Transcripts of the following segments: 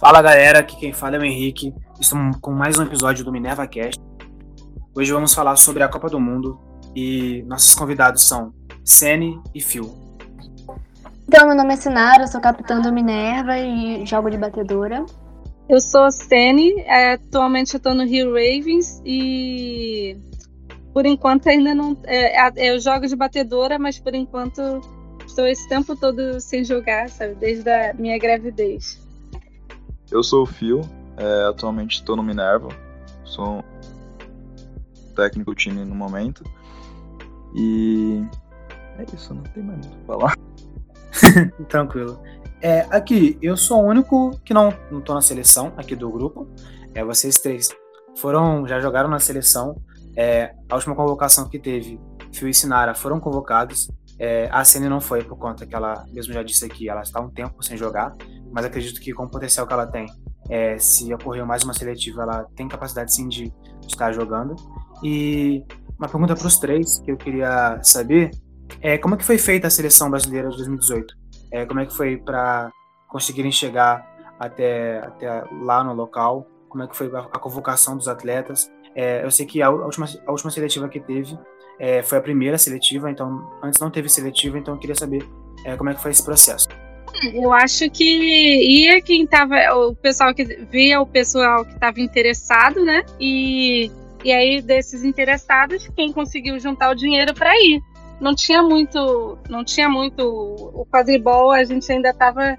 Fala galera, aqui quem fala é o Henrique. Estamos com mais um episódio do Minerva Cast. Hoje vamos falar sobre a Copa do Mundo e nossos convidados são Sene e Phil. Então, meu nome é Sinara, sou capitã do Minerva e jogo de batedora. Eu sou Sene, é, atualmente eu tô no Rio Ravens e por enquanto ainda não. É, é, eu jogo de batedora, mas por enquanto estou esse tempo todo sem jogar, sabe? Desde a minha gravidez. Eu sou o Phil, é, atualmente estou no Minerva, sou técnico time no momento. E é isso, não tem mais muito o falar. Tranquilo. É, aqui, eu sou o único que não, não na seleção aqui do grupo. É, vocês três foram, já jogaram na seleção. É, a última convocação que teve, Phil e Sinara foram convocados. É, a Cine não foi por conta que ela, mesmo já disse aqui, ela está um tempo sem jogar mas acredito que com o potencial que ela tem, é, se ocorrer mais uma seletiva, ela tem capacidade sim de estar jogando. E uma pergunta para os três que eu queria saber é como é que foi feita a seleção brasileira de 2018? É, como é que foi para conseguirem chegar até, até lá no local? Como é que foi a, a convocação dos atletas? É, eu sei que a, última, a última seletiva que teve é, foi a primeira seletiva, então antes não teve seletiva, então eu queria saber é, como é que foi esse processo. Eu acho que ia quem tava. O pessoal que via o pessoal que estava interessado, né? E, e aí, desses interessados, quem conseguiu juntar o dinheiro para ir. Não tinha muito. Não tinha muito. O quadribol a gente ainda estava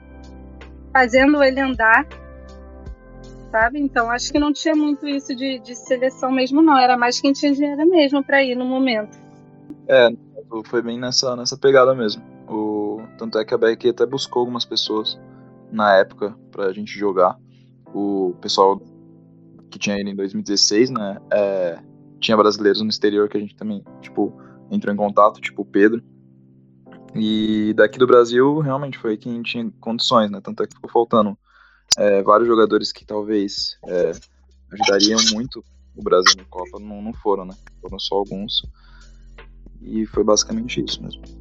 fazendo ele andar. Sabe? Então acho que não tinha muito isso de, de seleção mesmo, não. Era mais quem tinha dinheiro mesmo para ir no momento. É, foi bem nessa, nessa pegada mesmo. Tanto é que a BRQ até buscou algumas pessoas na época pra gente jogar. O pessoal que tinha ido em 2016, né? É, tinha brasileiros no exterior que a gente também, tipo, entrou em contato, tipo o Pedro. E daqui do Brasil, realmente foi quem tinha condições, né? Tanto é que ficou faltando é, vários jogadores que talvez é, ajudariam muito o Brasil na Copa, não, não foram, né? Foram só alguns. E foi basicamente isso mesmo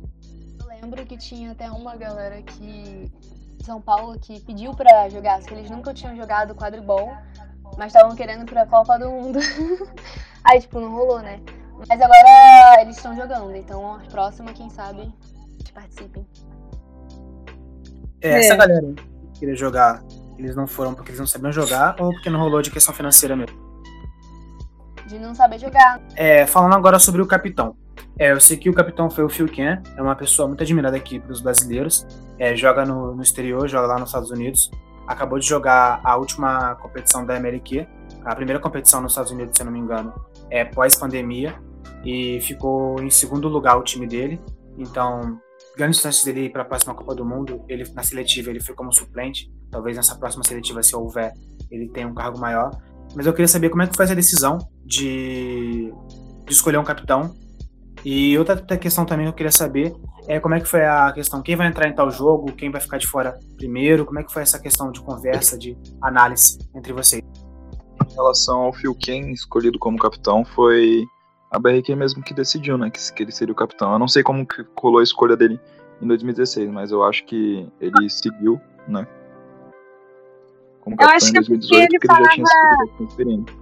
lembro que tinha até uma galera aqui em São Paulo que pediu pra jogar, que eles nunca tinham jogado quadribol, mas estavam querendo ir pra Copa do Mundo. Aí, tipo, não rolou, né? Mas agora eles estão jogando, então a próxima, quem sabe, participem. É, essa é. galera que queria jogar, eles não foram porque eles não sabiam jogar ou porque não rolou de questão financeira mesmo? De não saber jogar. É, falando agora sobre o capitão. É, eu sei que o capitão foi o Phil Ken, é uma pessoa muito admirada aqui pelos brasileiros. É, joga no, no, exterior, joga lá nos Estados Unidos. Acabou de jogar a última competição da MLQ, a primeira competição nos Estados Unidos, se eu não me engano, é pós-pandemia. E ficou em segundo lugar o time dele. Então, grandes chances dele ir para a próxima Copa do Mundo. Ele na seletiva ele foi como suplente. Talvez nessa próxima seletiva, se houver, ele tenha um cargo maior. Mas eu queria saber como é que foi essa decisão de, de escolher um capitão e outra questão também que eu queria saber é como é que foi a questão, quem vai entrar em tal jogo, quem vai ficar de fora primeiro, como é que foi essa questão de conversa, de análise entre vocês? Em relação ao Phil Ken escolhido como capitão, foi a BRQ mesmo que decidiu, né, que, que ele seria o capitão. Eu não sei como que colou a escolha dele em 2016, mas eu acho que ele seguiu, né, como capitão em 2018, porque ele, falava... ele já tinha sido experiente.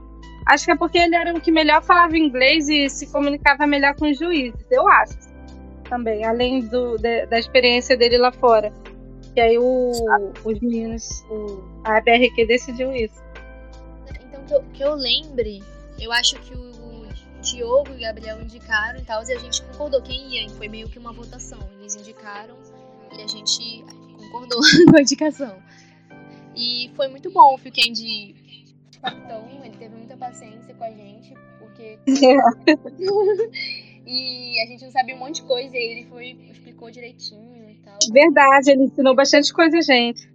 Acho que é porque ele era o que melhor falava inglês e se comunicava melhor com os juízes, eu acho. Também, além do, de, da experiência dele lá fora. E aí o, os meninos, o, a BRQ decidiu isso. Então, que eu, que eu lembre, eu acho que o Diogo e o Gabriel indicaram e tal, e a gente concordou quem ia, foi meio que uma votação. Eles indicaram e a gente concordou com a indicação. E foi muito bom, fiquei de capitão, paciência com a gente, porque. e a gente não sabia um monte de coisa, e ele foi, explicou direitinho e tal. Verdade, ele ensinou bastante coisa a gente.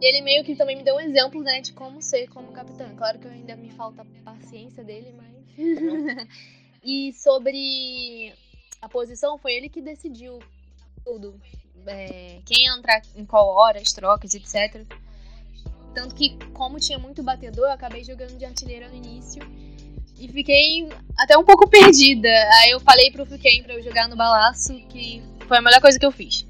E ele meio que também me deu um exemplo, né, de como ser como capitão. Claro que ainda me falta a paciência dele, mas. e sobre a posição, foi ele que decidiu tudo. É, quem entrar em qual hora, as trocas, etc. Tanto que, como tinha muito batedor, eu acabei jogando de artilheira no início. E fiquei até um pouco perdida. Aí eu falei pro Fuken pra eu jogar no balaço, que foi a melhor coisa que eu fiz.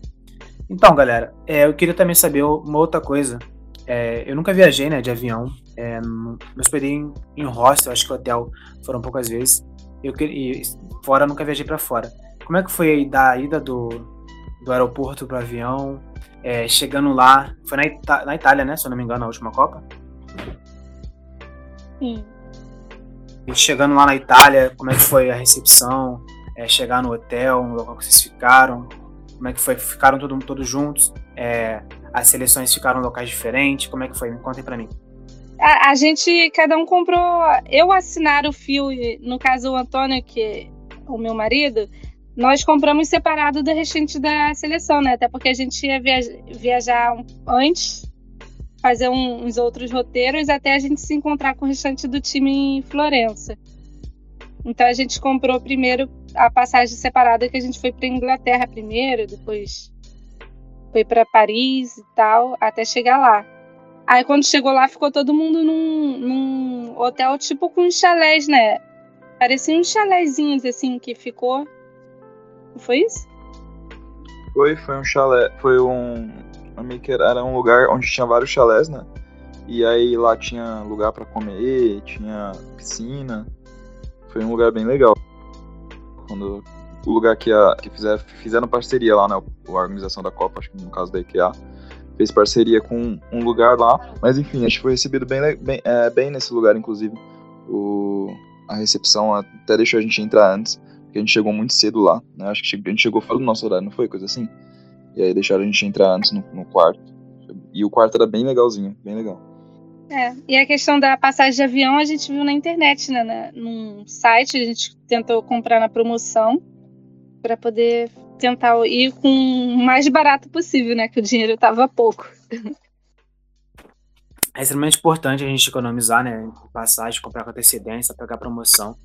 Então, galera, é, eu queria também saber uma outra coisa. É, eu nunca viajei, né, de avião. É, me hospedei em, em hostel, acho que hotel foram poucas vezes. Eu e fora nunca viajei para fora. Como é que foi da ida do, do aeroporto para avião? É, chegando lá, foi na, Ita na Itália, né? Se eu não me engano, a última Copa. Sim. E chegando lá na Itália, como é que foi a recepção? É, chegar no hotel, no local que vocês ficaram? Como é que foi? Ficaram todo, todos juntos? É, as seleções ficaram em locais diferentes? Como é que foi? Me contem pra mim. A, a, gente, cada um comprou. Eu assinar o fio, no caso o Antônio, que é o meu marido, nós compramos separado do restante da seleção, né? Até porque a gente ia viajar, antes, fazer uns outros roteiros, até a gente se encontrar com o restante do time em Florença. Então a gente comprou primeiro a passagem separada, que a gente foi para Inglaterra primeiro, depois foi para Paris e tal, até chegar lá. Aí quando chegou lá, ficou todo mundo num, num hotel tipo com chalés, né? Parecia uns chalézinhos assim que ficou. Foi isso? Foi, foi um chalé. Foi um. Era um lugar onde tinha vários chalés, né? E aí lá tinha lugar para comer, tinha piscina. Foi um lugar bem legal. Quando o lugar que, a, que fizer, fizeram parceria lá, né? A organização da Copa, acho que no caso da IKEA, fez parceria com um lugar lá. Mas enfim, acho que foi recebido bem, bem, é, bem nesse lugar, inclusive. O, a recepção até deixou a gente entrar antes, porque a gente chegou muito cedo lá, né? Acho que a gente chegou fora do nosso horário, não foi? Coisa assim? E aí deixaram a gente entrar antes no, no quarto. E o quarto era bem legalzinho, bem legal. É, e a questão da passagem de avião a gente viu na internet, né? Num site, a gente tentou comprar na promoção para poder tentar ir com o mais barato possível, né? Que o dinheiro estava pouco. É extremamente importante a gente economizar, né? Passagem, comprar com antecedência, pegar promoção,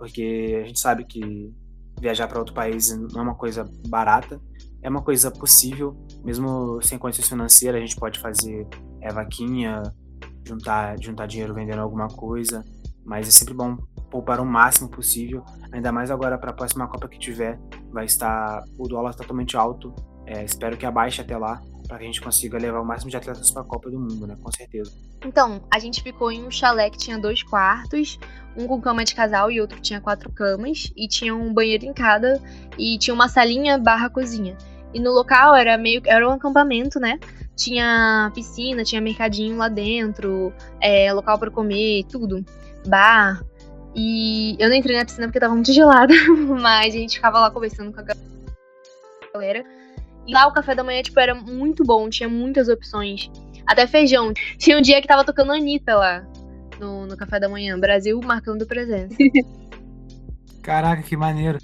porque a gente sabe que viajar para outro país não é uma coisa barata, é uma coisa possível, mesmo sem condições financeiras, a gente pode fazer é, vaquinha, juntar, juntar dinheiro vendendo alguma coisa, mas é sempre bom poupar o máximo possível, ainda mais agora para a próxima Copa que tiver, vai estar o dólar totalmente alto. É, espero que abaixe até lá para que a gente consiga levar o máximo de atletas para a Copa do Mundo, né? Com certeza. Então, a gente ficou em um chalé que tinha dois quartos, um com cama de casal e outro tinha quatro camas, e tinha um banheiro em cada, e tinha uma salinha barra cozinha. E no local era meio era um acampamento, né? Tinha piscina, tinha mercadinho lá dentro, é, local para comer, tudo. Bar, e eu não entrei na piscina porque tava muito gelada, mas a gente ficava lá conversando com a galera. E lá o café da manhã, tipo, era muito bom, tinha muitas opções. Até feijão. Tinha um dia que tava tocando Anitta lá no, no café da manhã. Brasil marcando presença. Caraca, que maneiro.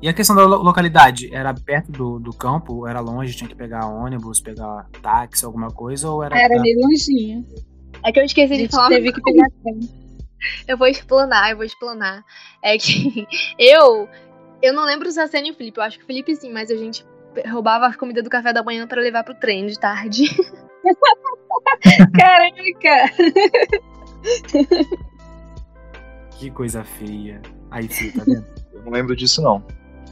E a questão da localidade? Era perto do, do campo? Era longe? Tinha que pegar ônibus, pegar táxi, alguma coisa? Ou era. Era meio longinho. É que eu esqueci de falar. Teve que pegar eu vou explanar, eu vou explanar. É que eu. Eu não lembro se a Sênia e o Felipe, eu acho que o Felipe sim, mas a gente roubava a comida do café da manhã para levar pro trem de tarde. Caraca! Que coisa feia. Aí sim, tá vendo? Eu não lembro disso, não.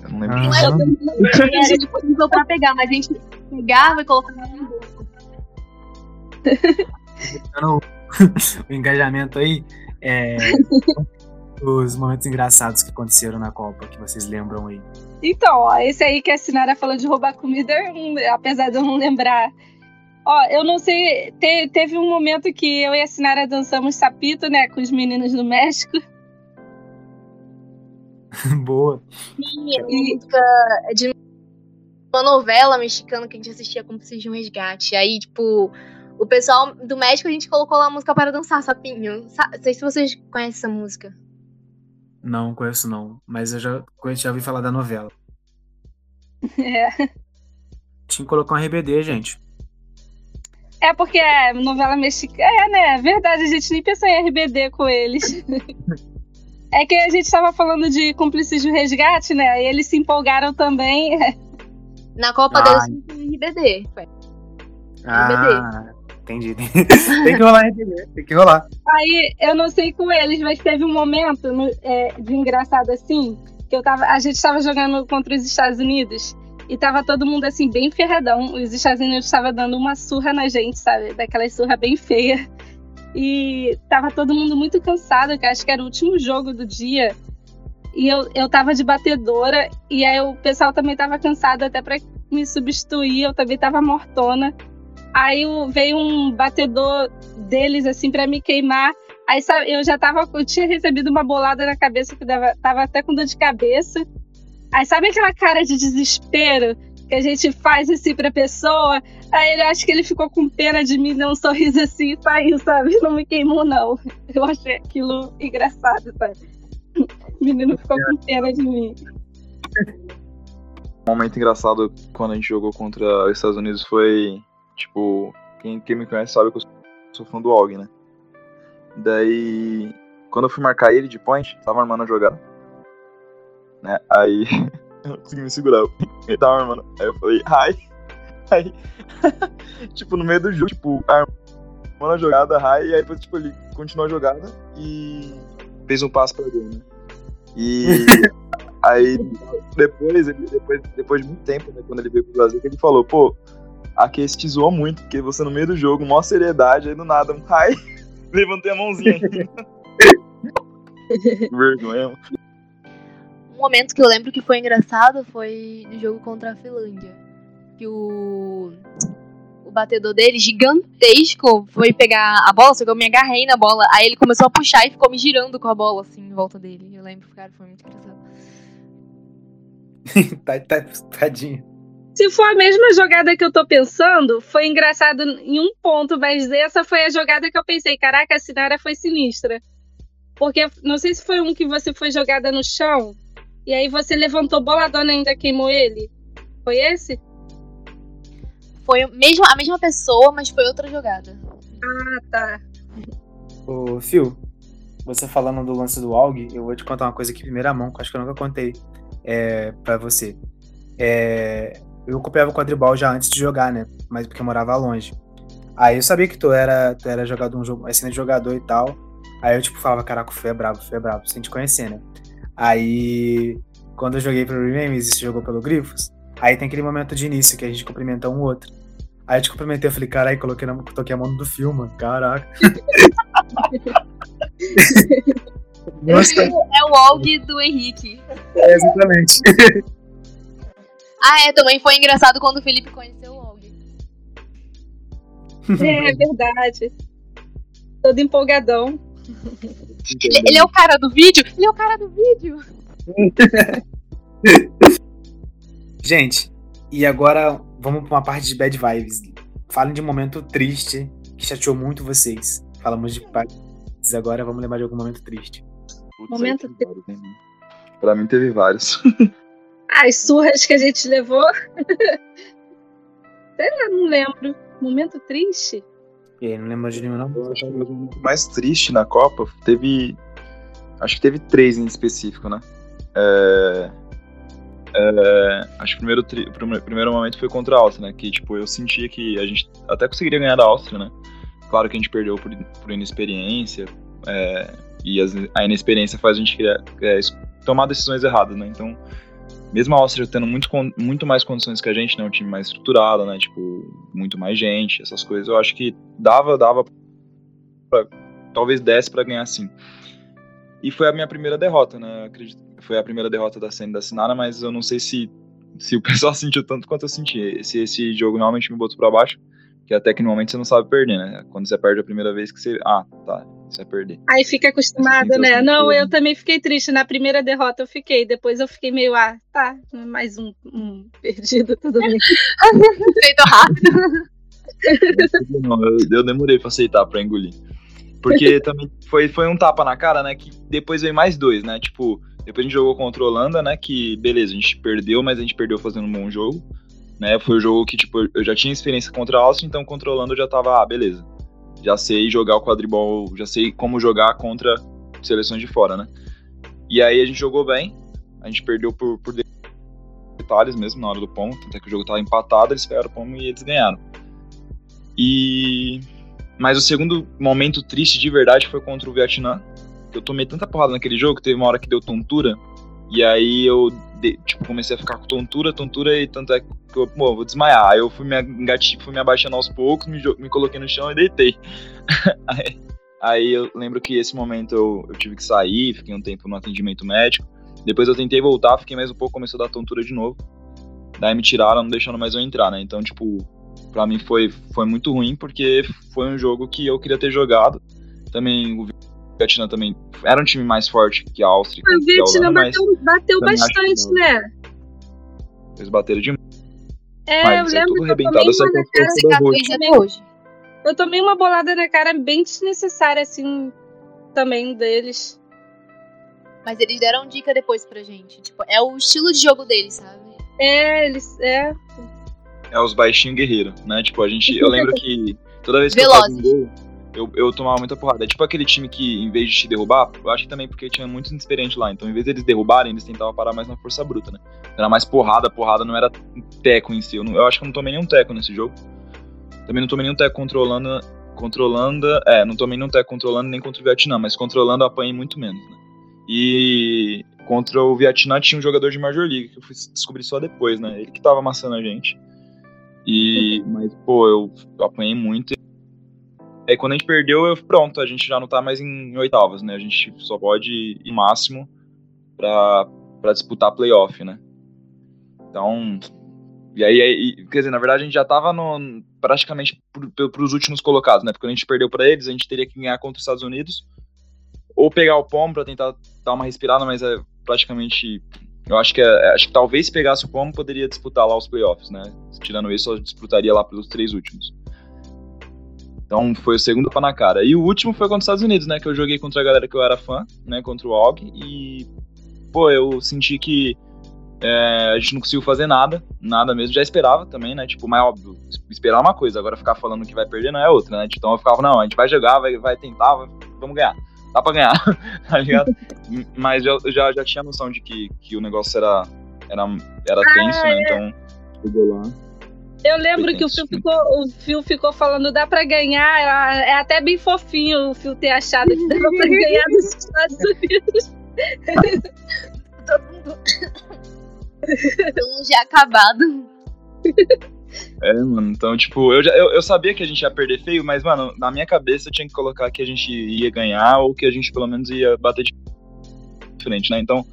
Eu não lembro Ah. Não disso. era do a gente usou pra pegar, mas a gente pegava e colocava no bolso. Dando o engajamento aí. É, os momentos engraçados que aconteceram na Copa, que vocês lembram aí. Então, ó, esse aí que a Sinara falou de roubar comida, apesar de eu não lembrar. Ó, eu não sei, te- teve um momento que eu e a Sinara dançamos sapito, né, com os meninos do México. Boa. Uma música de uma novela mexicana que a gente assistia como Preciso de um Resgate. Aí, tipo, o pessoal do México a gente colocou lá a música para dançar, sapinho. Sa- Não sei se vocês conhecem essa música. Não, conheço não. Mas eu já, conheço- já ouvi falar da novela. É, Tinha que colocar um RBD, gente. é porque é novela mexicana. É, né? É verdade, a gente nem pensou em RBD com eles. É que a gente tava falando de cúmplices de resgate, né? Aí eles se empolgaram também. Na Copa Ah. deles RBD. Foi. Ah, entendi. tem que rolar tem que rolar. Aí eu não sei com eles, mas teve um momento no- é, de engraçado assim, que eu tava, a gente tava jogando contra os Estados Unidos. E tava todo mundo assim, bem ferradão. Os Estados Unidos estavam dando uma surra na gente, sabe? Daquela surra bem feia. E tava todo mundo muito cansado, que acho que era o último jogo do dia. E eu, eu tava de batedora, e aí o pessoal também tava cansado até para me substituir, eu também tava mortona. Aí veio um batedor deles, assim, para me queimar. Aí sabe, eu já tava, eu tinha recebido uma bolada na cabeça que dava, tava até com dor de cabeça. Aí sabe aquela cara de desespero que a gente faz assim pra pessoa? Aí ele acho que ele ficou com pena de mim, deu um sorriso assim e saiu, sabe? Não me queimou, não. Eu achei aquilo engraçado, sabe? O menino ficou com pena de mim. Um momento engraçado quando a gente jogou contra os Estados Unidos foi, tipo, quem, quem me conhece sabe que eu sou fã do Og, né? Daí, quando eu fui marcar ele de point, tava armando a jogada. Né? Aí, eu não consegui me segurar. Ele tava armando. Aí eu falei, hi. Aí, tipo, no meio do jogo, tipo, armando a jogada, hi. E aí depois, tipo, ele continuou a jogada e fez um passo pra gol, né? E aí, depois, ele, depois, depois de muito tempo, né, quando ele veio pro Brasil, ele falou, pô, aqui esse te zoou muito, porque você no meio do jogo, maior seriedade, aí do nada, um hi. Levantei a mãozinha. Vergonha. Um momento que eu lembro que foi engraçado foi no jogo contra a Finlândia. Que o, o batedor dele, gigantesco, foi pegar a bola, só que eu me agarrei na bola. Aí ele começou a puxar e ficou me girando com a bola, assim, em volta dele. Eu lembro, cara, foi muito engraçado. tá, tá, tadinho. Se for a mesma jogada que eu tô pensando, foi engraçado em um ponto, mas essa foi a jogada que eu pensei, caraca, a Sinara foi sinistra. Porque não sei se foi um que você foi jogada no chão e aí você levantou boladona e ainda queimou ele. Foi esse? Foi mesmo, a mesma pessoa, mas foi outra jogada. Ah, tá. Ô, Phil, você falando do lance do AUG, eu vou te contar uma coisa aqui em primeira mão, que acho que eu nunca contei é, para você. É, eu acompanhava o quadribol já antes de jogar, né? Mas porque eu morava longe. Aí eu sabia que tu era, tu era jogador, um jogo, excelente jogador e tal. Aí eu, tipo, falava, caraca, o Fê é brabo, o Fê é brabo, sem te conhecer, né? Aí, quando eu joguei pelo Remains e você jogou pelo Grifos, aí tem aquele momento de início que a gente cumprimenta um outro. Aí eu te cumprimentei, eu falei, caralho, coloquei na, toquei a mão do filme, caraca. Nossa. É o Og do Henrique. É, exatamente. Ah, é, também foi engraçado quando o Felipe conheceu o Og. É, é verdade. Todo empolgadão. Ele, ele, é o cara do vídeo? Ele é o cara do vídeo. Gente, e agora vamos para uma parte de bad vibes. Falem de um momento triste que chateou muito vocês. Falamos de vibes, agora vamos lembrar de algum momento triste. Putz, momento triste. Pra mim teve vários. As surras que a gente levou. Sei lá, não lembro. Momento triste? E aí, não lembro de nenhum, não? Eu acho que o mais triste na Copa teve. Acho que teve três em específico, né? É, é, acho que o primeiro, tri, o primeiro momento foi contra a Áustria, né? Que, tipo, eu sentia que a gente até conseguiria ganhar da Áustria, né? Claro que a gente perdeu por, por inexperiência, é, e as, a inexperiência faz a gente criar, é, tomar decisões erradas, né? Então, mesmo a Áustria tendo muito, muito mais condições que a gente, né? Um time mais estruturado, né? Tipo, muito mais gente, essas coisas. Eu acho que dava, dava pra, talvez desse para ganhar sim. E foi a minha primeira derrota, né? Acredito foi a primeira derrota da cena da Sinara, mas eu não sei se, se o pessoal sentiu tanto quanto eu senti. Se esse jogo realmente me botou para baixo, que até que no momento você não sabe perder, né? Quando você perde a primeira vez que você. Ah, tá, você vai perder. Aí fica acostumado, né? Não, eu também fiquei triste. Na primeira derrota eu fiquei, depois eu fiquei meio, ah, tá, mais um, um perdido, tudo bem. Feito rápido. Não, eu, eu demorei pra aceitar, pra engolir. Porque também foi, foi um tapa na cara, né? Que depois veio mais dois, né? Tipo, depois a gente jogou contra a Holanda, né? Que beleza, a gente perdeu, mas a gente perdeu fazendo um bom jogo. Né? Foi o jogo que, tipo, eu já tinha experiência contra a Áustria, então Holanda eu já tava, ah, beleza já sei jogar o quadribol, já sei como jogar contra seleções de fora, né? E aí a gente jogou bem, a gente perdeu por, por detalhes mesmo na hora do ponto, até que o jogo tava empatado, eles pegaram o pomo e eles ganharam. E mas o segundo momento triste de verdade foi contra o Vietnã. Eu tomei tanta porrada naquele jogo teve uma hora que deu tontura e aí eu de, tipo, comecei a ficar com tontura, tontura, e tanto é que eu, vou desmaiar. Aí eu fui me, engati, fui me abaixando aos poucos, me, me coloquei no chão e deitei. aí, aí, eu lembro que esse momento eu, eu tive que sair, fiquei um tempo no atendimento médico. Depois eu tentei voltar, fiquei mais um pouco, começou a dar tontura de novo. Daí me tiraram, não deixando mais eu entrar, né? Então, tipo, pra mim foi, foi muito ruim, porque foi um jogo que eu queria ter jogado. Também o Vietnã também era um time mais forte que a Áustria. O Vietnã bateu, bateu bastante, né? Eles bateram demais. É, mas, eu lembro tudo que eu tomei uma na cara hoje. Eu tomei uma bolada na cara bem desnecessária, assim, também deles. Mas eles deram dica depois pra gente. Tipo, é o estilo de jogo deles, sabe? É, eles. É. É os baixinhos guerreiros, né? Tipo, a gente. Eu lembro que toda vez que Velozes. eu gol, eu, eu tomava muita porrada. É tipo aquele time que, em vez de te derrubar, eu acho que também porque tinha muitos inexperientes lá. Então, em vez deles derrubarem, eles tentavam parar mais na força bruta, né? Era mais porrada, porrada, não era teco em si. Eu, não, eu acho que eu não tomei nenhum teco nesse jogo. Também não tomei nenhum teco controlando. Controlando. É, não tomei nenhum teco controlando nem contra o Vietnã, mas controlando eu apanhei muito menos, né? E contra o Vietnã tinha um jogador de Major League, que eu fui descobrir só depois, né? Ele que tava amassando a gente. E, mas, pô, eu, eu apanhei muito. Aí quando a gente perdeu, eu pronto, a gente já não tá mais em oitavas, né? A gente só pode ir máximo pra disputar playoff, né? Então. E aí, quer dizer, na verdade a gente já tava no, praticamente pros últimos colocados, né? Porque quando a gente perdeu para eles, a gente teria que ganhar contra os Estados Unidos ou pegar o pomo para tentar dar uma respirada, mas é praticamente. Eu acho que, é, acho que talvez se pegasse o pomo poderia disputar lá os playoffs, né? Tirando isso, eu disputaria lá pelos três últimos. Então foi o segundo pá na cara. E o último foi contra os Estados Unidos, né? Que eu joguei contra a galera que eu era fã, né? Contra o Og. E, pô, eu senti que é, a gente não conseguiu fazer nada, nada mesmo. Já esperava também, né? Tipo, mas óbvio, esperar uma coisa, agora ficar falando que vai perder não é outra, né? Então eu ficava, não, a gente vai jogar, vai, vai tentar, vai, vamos ganhar. Dá pra ganhar, tá ligado? mas eu já, já tinha noção de que, que o negócio era, era, era tenso, né? É. Então, chegou lá. Eu lembro que o Phil, ficou, o Phil ficou falando, dá pra ganhar. É até bem fofinho o Phil ter achado que dava pra ganhar dos Estados Unidos. Todo mundo. Todo mundo já acabado. É, mano, então, tipo, eu, já, eu, eu sabia que a gente ia perder feio, mas, mano, na minha cabeça eu tinha que colocar que a gente ia ganhar ou que a gente pelo menos ia bater de frente, né? Então,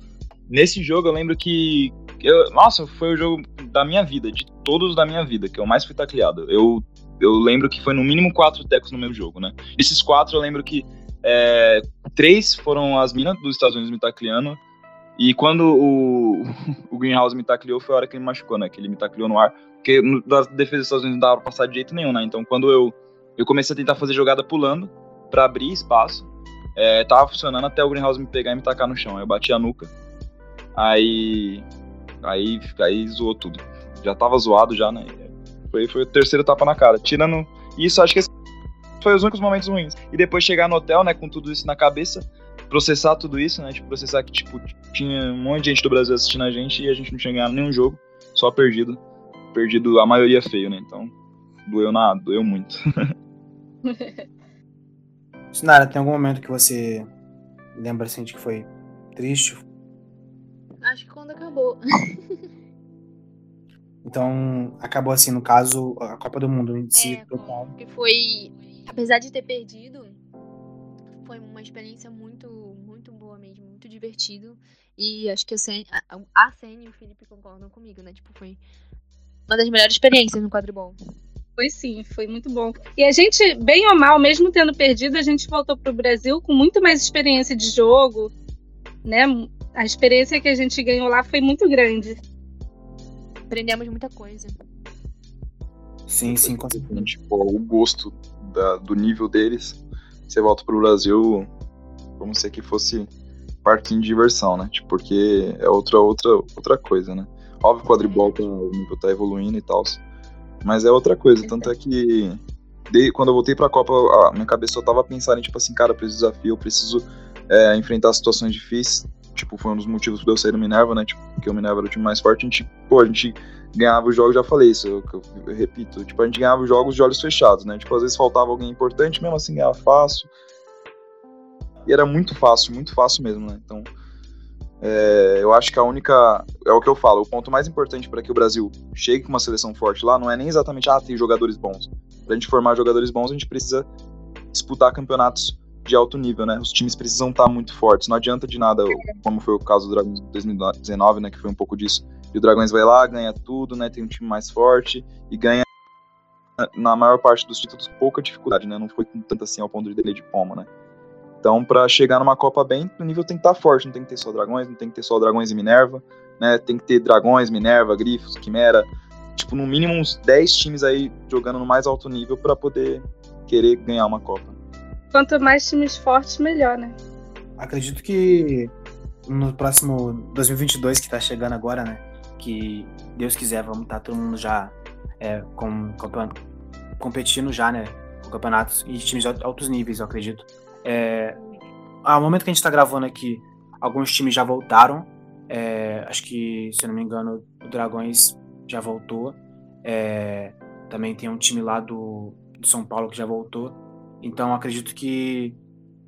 nesse jogo eu lembro que, eu, nossa, foi o jogo da minha vida, de todos da minha vida, que eu mais fui tacleado. Eu, eu lembro que foi no mínimo quatro tecos no mesmo jogo, né? Esses quatro eu lembro que é, três foram as minas dos Estados Unidos me tacleando. E quando o, o Greenhouse me tacleou, foi a hora que ele me machucou, né? Que ele me tacleou no ar. Porque no, da defesa dos Estados Unidos não dava pra passar de jeito nenhum, né? Então quando eu, eu comecei a tentar fazer jogada pulando para abrir espaço, é, tava funcionando até o Greenhouse me pegar e me tacar no chão. Eu bati a nuca. Aí. Aí, aí zoou tudo. Já tava zoado já, né? Foi, foi o terceiro tapa na cara. Tirando isso, acho que esse foi os únicos momentos ruins. E depois chegar no hotel, né, com tudo isso na cabeça, processar tudo isso, né? Tipo, processar que, tipo, tinha um monte de gente do Brasil assistindo a gente e a gente não tinha ganhado nenhum jogo, só perdido. Perdido a maioria feio, né? Então, doeu nada, doeu muito. Sinara, tem algum momento que você lembra assim de que foi triste? Acho que quando acabou. então, acabou assim, no caso, a Copa do Mundo em si. É, total. que foi, apesar de ter perdido, foi uma experiência muito, muito boa mesmo, muito divertido. E acho que a Senna, a Senna e o Felipe concordam comigo, né? Tipo, foi uma das melhores experiências no quadribol. Foi sim, foi muito bom. E a gente, bem ou mal, mesmo tendo perdido, a gente voltou para o Brasil com muito mais experiência de jogo, né? A experiência que a gente ganhou lá foi muito grande. Aprendemos muita coisa. Sim, sim, com certeza. Tipo, o gosto da, do nível deles você volta pro Brasil como se aqui fosse parquinho de diversão, né? Tipo, porque é outra, outra, outra coisa, né? Óbvio que o quadribol tá, o nível tá evoluindo e tal, mas é outra coisa. Tanto é que de, quando eu voltei pra Copa, a minha cabeça só tava pensando em, tipo assim, cara, eu preciso desafio, eu preciso é, enfrentar situações difíceis. Tipo, foi um dos motivos pra eu sair do Minerva, né? Tipo, porque o Minerva era o time mais forte, a gente, pô, a gente ganhava os jogos, já falei isso, eu, eu, eu, repito, tipo, a gente ganhava os jogos de olhos fechados, né? Tipo, às vezes faltava alguém importante, mesmo assim ganhava fácil. E era muito fácil, muito fácil mesmo, né? Então, É, eu acho que a única. É o que eu falo, o ponto mais importante para que o Brasil chegue com uma seleção forte lá não é nem exatamente, ah, tem jogadores bons. Pra gente formar jogadores bons, a gente precisa disputar campeonatos de alto nível, né? Os times precisam estar muito fortes. Não adianta de nada, como foi o caso do Dragões 2019, né? Que foi um pouco disso. E o Dragões vai lá, ganha tudo, né? Tem um time mais forte e ganha na maior parte dos títulos pouca dificuldade, né? Não foi tanto assim ao ponto de dele de Poma, né? Então, para chegar numa Copa bem, o nível tem que estar tá forte, não tem que ter só dragões, não tem que ter só dragões e Minerva, né? Tem que ter dragões, Minerva, Grifos, Quimera, tipo, no mínimo uns 10 times aí jogando no mais alto nível para poder querer ganhar uma Copa. Quanto mais times fortes, melhor, né? Acredito que no próximo 2022 que tá chegando agora, né? Que Deus quiser, vamos estar tá todo mundo já é, com, com, competindo já, né? Com campeonatos e times de altos níveis, eu acredito. É, ao momento que a gente está gravando aqui, alguns times já voltaram. É, acho que, se eu não me engano, o Dragões já voltou. É, também tem um time lá do, do, São Paulo que já voltou. Então, acredito que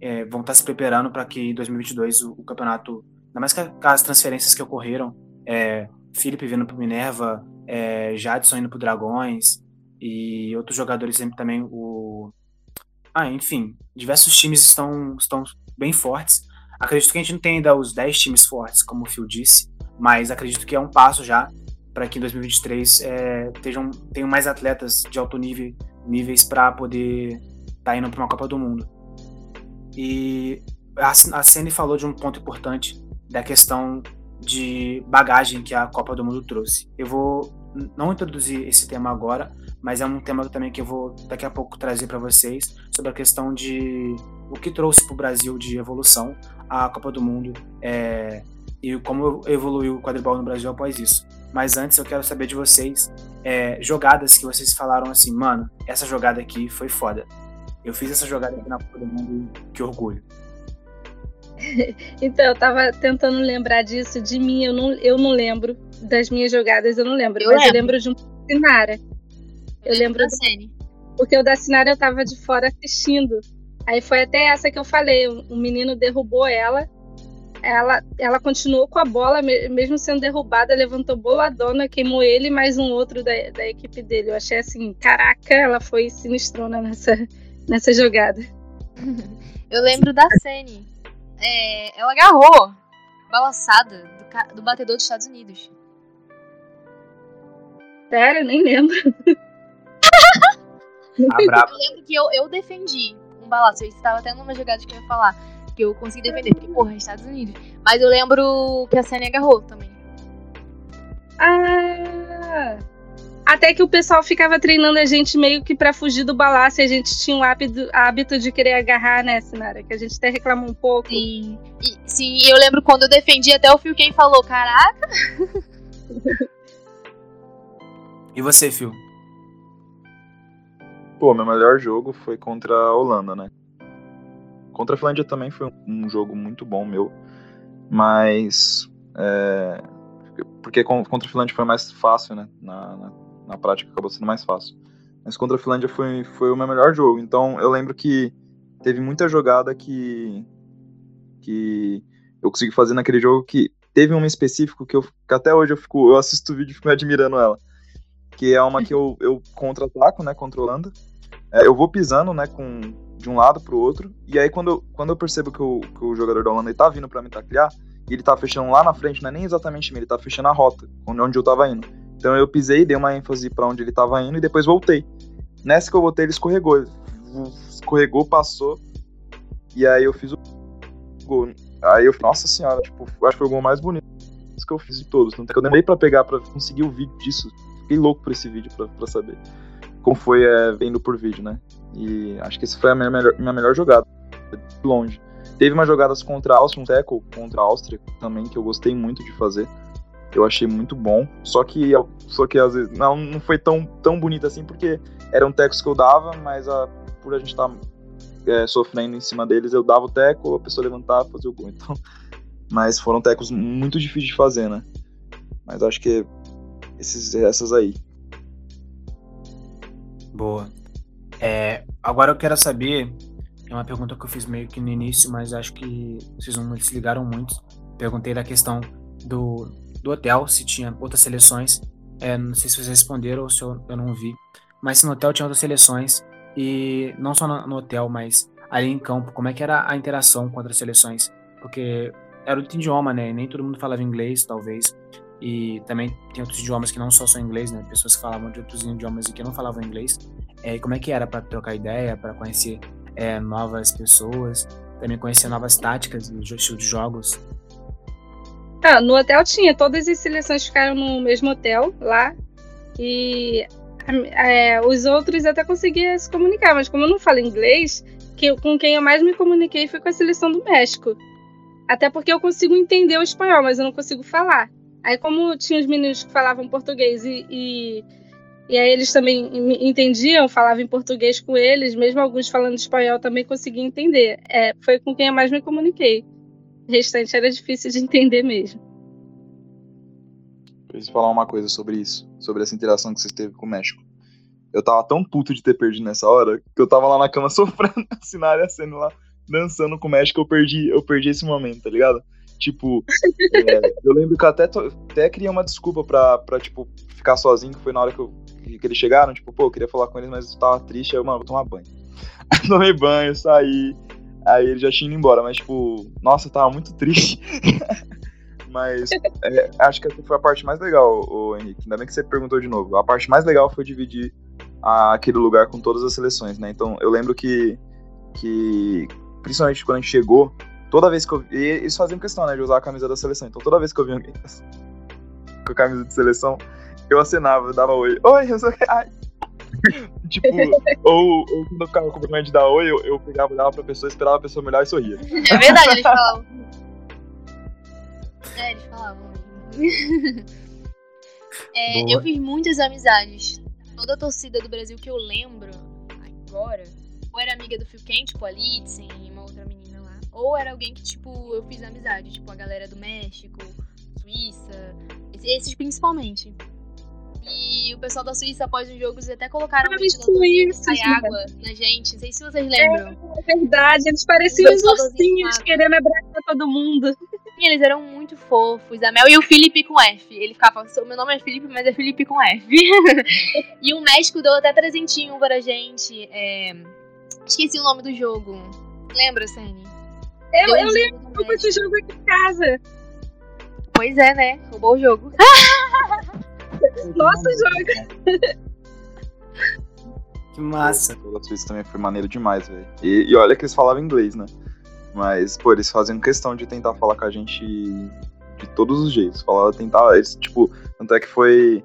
é, vão estar tá se preparando para que em 2022 o, o, campeonato, ainda mais que as transferências que ocorreram, é, Felipe vindo para Minerva, é, Jadson indo para Dragões e outros jogadores também, o ah, enfim, diversos times estão, estão bem fortes. Acredito que a gente não tem ainda os 10 times fortes, como o Phil disse, mas acredito que é um passo já para que em 2023 é, tenham, tenham mais atletas de alto nível níveis para poder tá indo para uma Copa do Mundo. E a, a Ceni falou de um ponto importante da questão de bagagem que a Copa do Mundo trouxe. Eu vou não introduzir esse tema agora, mas é um tema também que eu vou daqui a pouco trazer para vocês sobre a questão de o que trouxe para o Brasil de evolução a Copa do Mundo é, e como evoluiu o quadribol no Brasil após isso. Mas antes eu quero saber de vocês é, jogadas que vocês falaram assim, mano, essa jogada aqui foi foda. Eu fiz essa jogada aqui na Copa do Mundo, que orgulho. então, eu tava tentando lembrar disso, de mim, eu não, eu não lembro das minhas jogadas, eu não lembro, eu mas lembro. eu lembro de um Sinara. Eu lembro da Sene. Porque o da Sinara eu tava de fora assistindo. Aí foi até essa que eu falei, um menino derrubou ela, ela, ela continuou com a bola, mesmo sendo derrubada, levantou boladona, queimou ele e mais um outro da, da equipe dele. Eu achei assim, caraca, ela foi sinistrona nessa, nessa jogada. Eu lembro da Sene. É, ela agarrou balançada do, do batedor dos Estados Unidos. Sério, nem lembro. Ah, eu lembro que eu, eu defendi um balaço. Eu estava até numa jogada que eu ia falar. Que eu consegui defender, porque, porra, é Estados Unidos. Mas eu lembro que a Sene agarrou também. Ah! Até que o pessoal ficava treinando a gente meio que para fugir do balaço e a gente tinha o hábito, hábito de querer agarrar, né, Sinara? Que a gente até reclamou um pouco. Sim. E, sim, eu lembro quando eu defendi, até o Fio quem falou: caraca! e você, Fio? Pô, meu melhor jogo foi contra a Holanda, né? Contra a Finlândia também foi um jogo muito bom meu, mas. É, porque contra a Finlândia foi mais fácil, né? Na, na, na, prática acabou sendo mais fácil. Mas contra a Finlândia foi, foi o meu melhor jogo. Então eu lembro que teve muita jogada que. que eu consegui fazer naquele jogo que teve uma específico que, eu, que até hoje eu fico. Eu assisto o vídeo e fico admirando ela. Que é uma que eu, eu contra-ataco, né? Holanda. É, eu vou pisando, né, com, de um lado pro outro, e aí quando eu, quando eu percebo que o, que o jogador da Holanda tá vindo para me taclear, e ele tá fechando lá na frente, não é nem exatamente mim, ele tá fechando a rota, onde eu tava indo. Então eu pisei, dei uma ênfase para onde ele tava indo e depois voltei. Nessa que eu voltei, ele escorregou. Escorregou, passou, e aí eu fiz o gol. Aí eu, nossa senhora, tipo, acho que foi o gol mais bonito que eu fiz de todos. Tanto que eu demorei pra pegar, pra conseguir o vídeo disso. Fiquei louco por esse vídeo, pra saber como foi é, vendo por vídeo, né? E acho que essa foi a minha melhor, minha melhor jogada, de longe. Teve umas jogadas contra a Áustria, um tackle contra a Áustria também, que eu gostei muito de fazer. Eu achei muito bom. Só que, só que às vezes não, não foi tão, tão bonito assim, porque eram tecos que eu dava, mas a, por a gente estar tá, é, sofrendo em cima deles, eu dava o teco, a pessoa levantava e fazia o gol. Então, mas foram tecos muito difíceis de fazer, né? Mas acho que esses, essas aí. Boa. É, agora eu quero saber, é uma pergunta que eu fiz meio que no início, mas acho que vocês não se ligaram muito. perguntei da questão do, do hotel, se tinha outras seleções. É, não sei se vocês responderam ou se eu, eu não vi. Mas se no hotel tinha outras seleções. E não só no, no hotel, mas ali em campo, como é que era a interação com outras seleções? Porque era outro idioma, né? Nem todo mundo falava inglês, talvez. E também tem outros idiomas que não só são inglês, né? Pessoas que falavam de outros idiomas e que não falavam inglês. É, como é que era para trocar ideia, para conhecer é, novas pessoas, também conhecer novas táticas e estilo de jogos? Ah, no hotel tinha, todas as seleções ficaram no mesmo hotel lá. E é, os outros até conseguia se comunicar, mas como eu não falo inglês, que, com quem eu mais me comuniquei foi com a seleção do México. Até porque eu consigo entender o espanhol, mas eu não consigo falar. Aí, como tinha os meninos que falavam português e, e, e aí eles também entendiam, falavam em português com eles, mesmo alguns falando espanhol também conseguia entender. É, foi com quem eu mais me comuniquei. O restante era difícil de entender mesmo. Preciso falar uma coisa sobre isso, sobre essa interação que vocês teve com o México. Eu tava tão puto de ter perdido nessa hora que eu tava lá na cama sofrendo, assim, na área sendo lá, dançando com o México, eu perdi, eu perdi esse momento, tá ligado? Tipo, é, eu lembro que eu até, até criei uma desculpa pra, pra, tipo, ficar sozinho, que foi na hora que, eu, que eles chegaram, tipo, pô, eu queria falar com eles, mas eu tava triste, aí eu, mano, vou tomar banho. Tomei banho, saí, aí ele já tinha ido embora, mas, tipo, nossa, eu tava muito triste. mas é, acho que essa foi a parte mais legal, o Henrique, ainda bem que você perguntou de novo. A parte mais legal foi dividir a, aquele lugar com todas as seleções, né? Então, eu lembro que, que principalmente quando a gente chegou, toda vez que eu. E eles faziam questão, né, de usar a camisa da seleção. Então toda vez que eu vi alguém com a camisa de seleção, eu acenava, eu dava oi. Oi, eu sou. Ai. tipo, ou, ou, quando eu ficava com vergonha de dar oi, eu, eu pegava, olhava pra pessoa, esperava a pessoa me olhar e sorria. É verdade, eles falavam. é, eles falavam. é, eu fiz muitas amizades. Toda a torcida do Brasil que eu lembro agora, ou era amiga do Fio Quente, tipo a Litzen, uma outra menina ou era alguém que, tipo, eu fiz amizade, tipo, a galera do México, Suíça, esses principalmente. E o pessoal da Suíça, após os jogos, até colocaram ah, um ventilador de água na gente. Não sei se vocês lembram. É, é verdade, eles pareciam os ursinhos querendo abraçar todo mundo. E eles eram muito fofos. A Mel e o Felipe com F. Ele ficava, meu nome é Felipe, mas é Felipe com F. e o México deu até presentinho pra gente. É... Esqueci o nome do jogo. Lembra, Sene? Eu, eu lembro com esse jogo aqui em casa. Pois é, né? Roubou o jogo. Nosso jogo. Que massa. Isso também foi maneiro demais, velho. E, e, olha que eles falavam inglês, né? Mas, pô, eles faziam questão de tentar falar com a gente de todos os jeitos. Falavam, tentar, eles, tipo, tanto é que foi.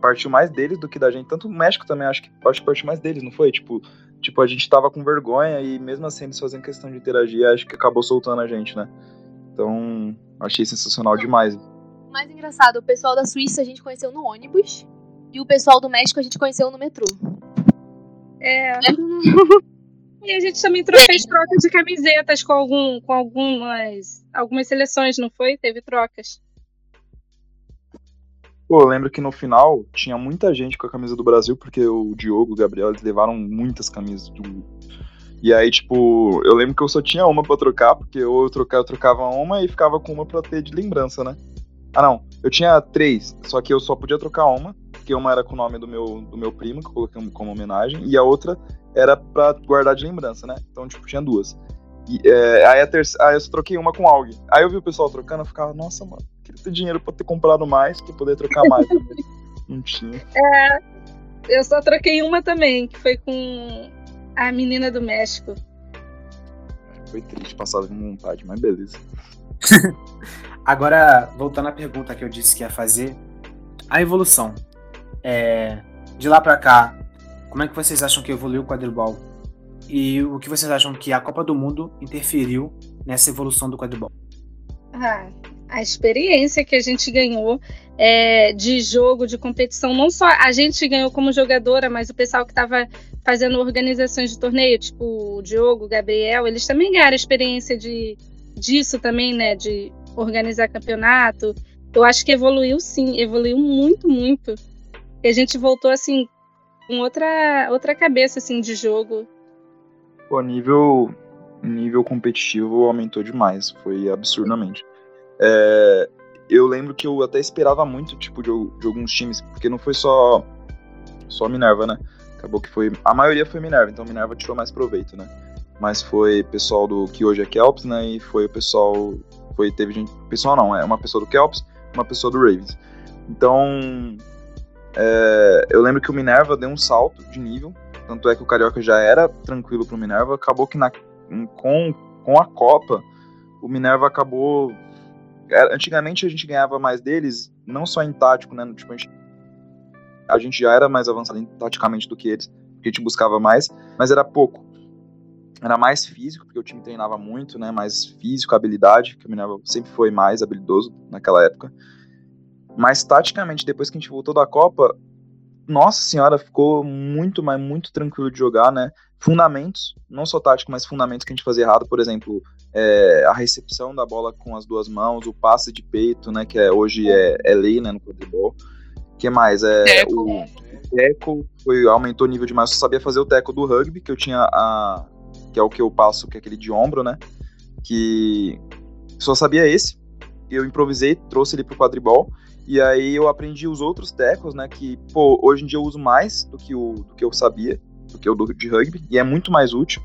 Partiu mais deles do que da gente. Tanto o México também, acho que, acho que partiu mais deles, não foi? Tipo, tipo, a gente tava com vergonha e mesmo assim eles fazendo questão de interagir, acho que acabou soltando a gente, né? Então, achei sensacional demais. O mais engraçado, o pessoal da Suíça a gente conheceu no ônibus e o pessoal do México a gente conheceu no metrô. É. e a gente também fez trocas de camisetas com, algum, com algumas, algumas seleções, não foi? Teve trocas. Pô, eu lembro que no final tinha muita gente com a camisa do Brasil, porque o Diogo e o Gabriel eles levaram muitas camisas do. E aí, tipo, eu lembro que eu só tinha uma pra trocar, porque ou eu trocava, eu trocava uma e ficava com uma pra ter de lembrança, né? Ah, não. Eu tinha três, só que eu só podia trocar uma, porque uma era com o nome do meu, do meu primo, que eu coloquei como homenagem, e a outra era pra guardar de lembrança, né? Então, tipo, tinha duas. E, é, aí, a terceira, aí eu só troquei uma com alguém. Aí eu vi o pessoal trocando, eu ficava, nossa, mano queria ter dinheiro pra ter comprado mais, pra poder trocar mais também. Não tinha. É, eu só troquei uma também, que foi com a menina do México. Foi triste, passava com vontade, mas beleza. Agora, voltando à pergunta que eu disse que ia fazer, a evolução. É, de lá para cá, como é que vocês acham que evoluiu o quadribol? E o que vocês acham que a Copa do Mundo interferiu nessa evolução do quadribol? Ah, a experiência que a gente ganhou é, de jogo, de competição, não só a gente ganhou como jogadora, mas o pessoal que estava fazendo organizações de torneio, tipo o Diogo, o Gabriel, eles também ganharam experiência de, disso também, né, de organizar campeonato. Eu acho que evoluiu sim, evoluiu muito, muito. E a gente voltou assim com outra outra cabeça assim de jogo. O nível nível competitivo aumentou demais, foi absurdamente. É, eu lembro que eu até esperava muito, tipo, de, de, alguns times, porque não foi só só Minerva, né? Acabou que foi. A maioria foi Minerva, então Minerva tirou mais proveito, né? Mas foi pessoal do que hoje é Kelps, né? E foi o pessoal. Foi, teve gente. Pessoal não, é uma pessoa do Kelps, uma pessoa do Ravens. Então. É, eu lembro que o Minerva deu um salto de nível. Tanto é que o Carioca já era tranquilo pro Minerva. Acabou que na, com, com a Copa, o Minerva acabou antigamente a gente ganhava mais deles, não só em tático, né? Tipo, a gente, a gente já era mais avançado taticamente do que eles, porque a gente buscava mais, mas era pouco. Era mais físico, porque o time treinava muito, né? Mais físico, habilidade, que o Minerva sempre foi mais habilidoso naquela época. Mas taticamente, depois que a gente voltou da Copa, nossa senhora, ficou muito, mas muito tranquilo de jogar, né? Fundamentos, não só tático, mas fundamentos que a gente fazia errado, por exemplo, é, a recepção da bola com as duas mãos, o passe de peito, né, que é, hoje é, é lei, né, no quadribol. que mais? É, teco. O, o teco foi, aumentou o nível demais, eu sabia fazer o teco do rugby, que eu tinha a... que é o que eu passo, que é aquele de ombro, né, que só sabia esse, eu improvisei, trouxe ele pro quadribol, e aí eu aprendi os outros tecos, né, que, pô, hoje em dia eu uso mais do que, o, do que eu sabia, do que o de rugby, e é muito mais útil.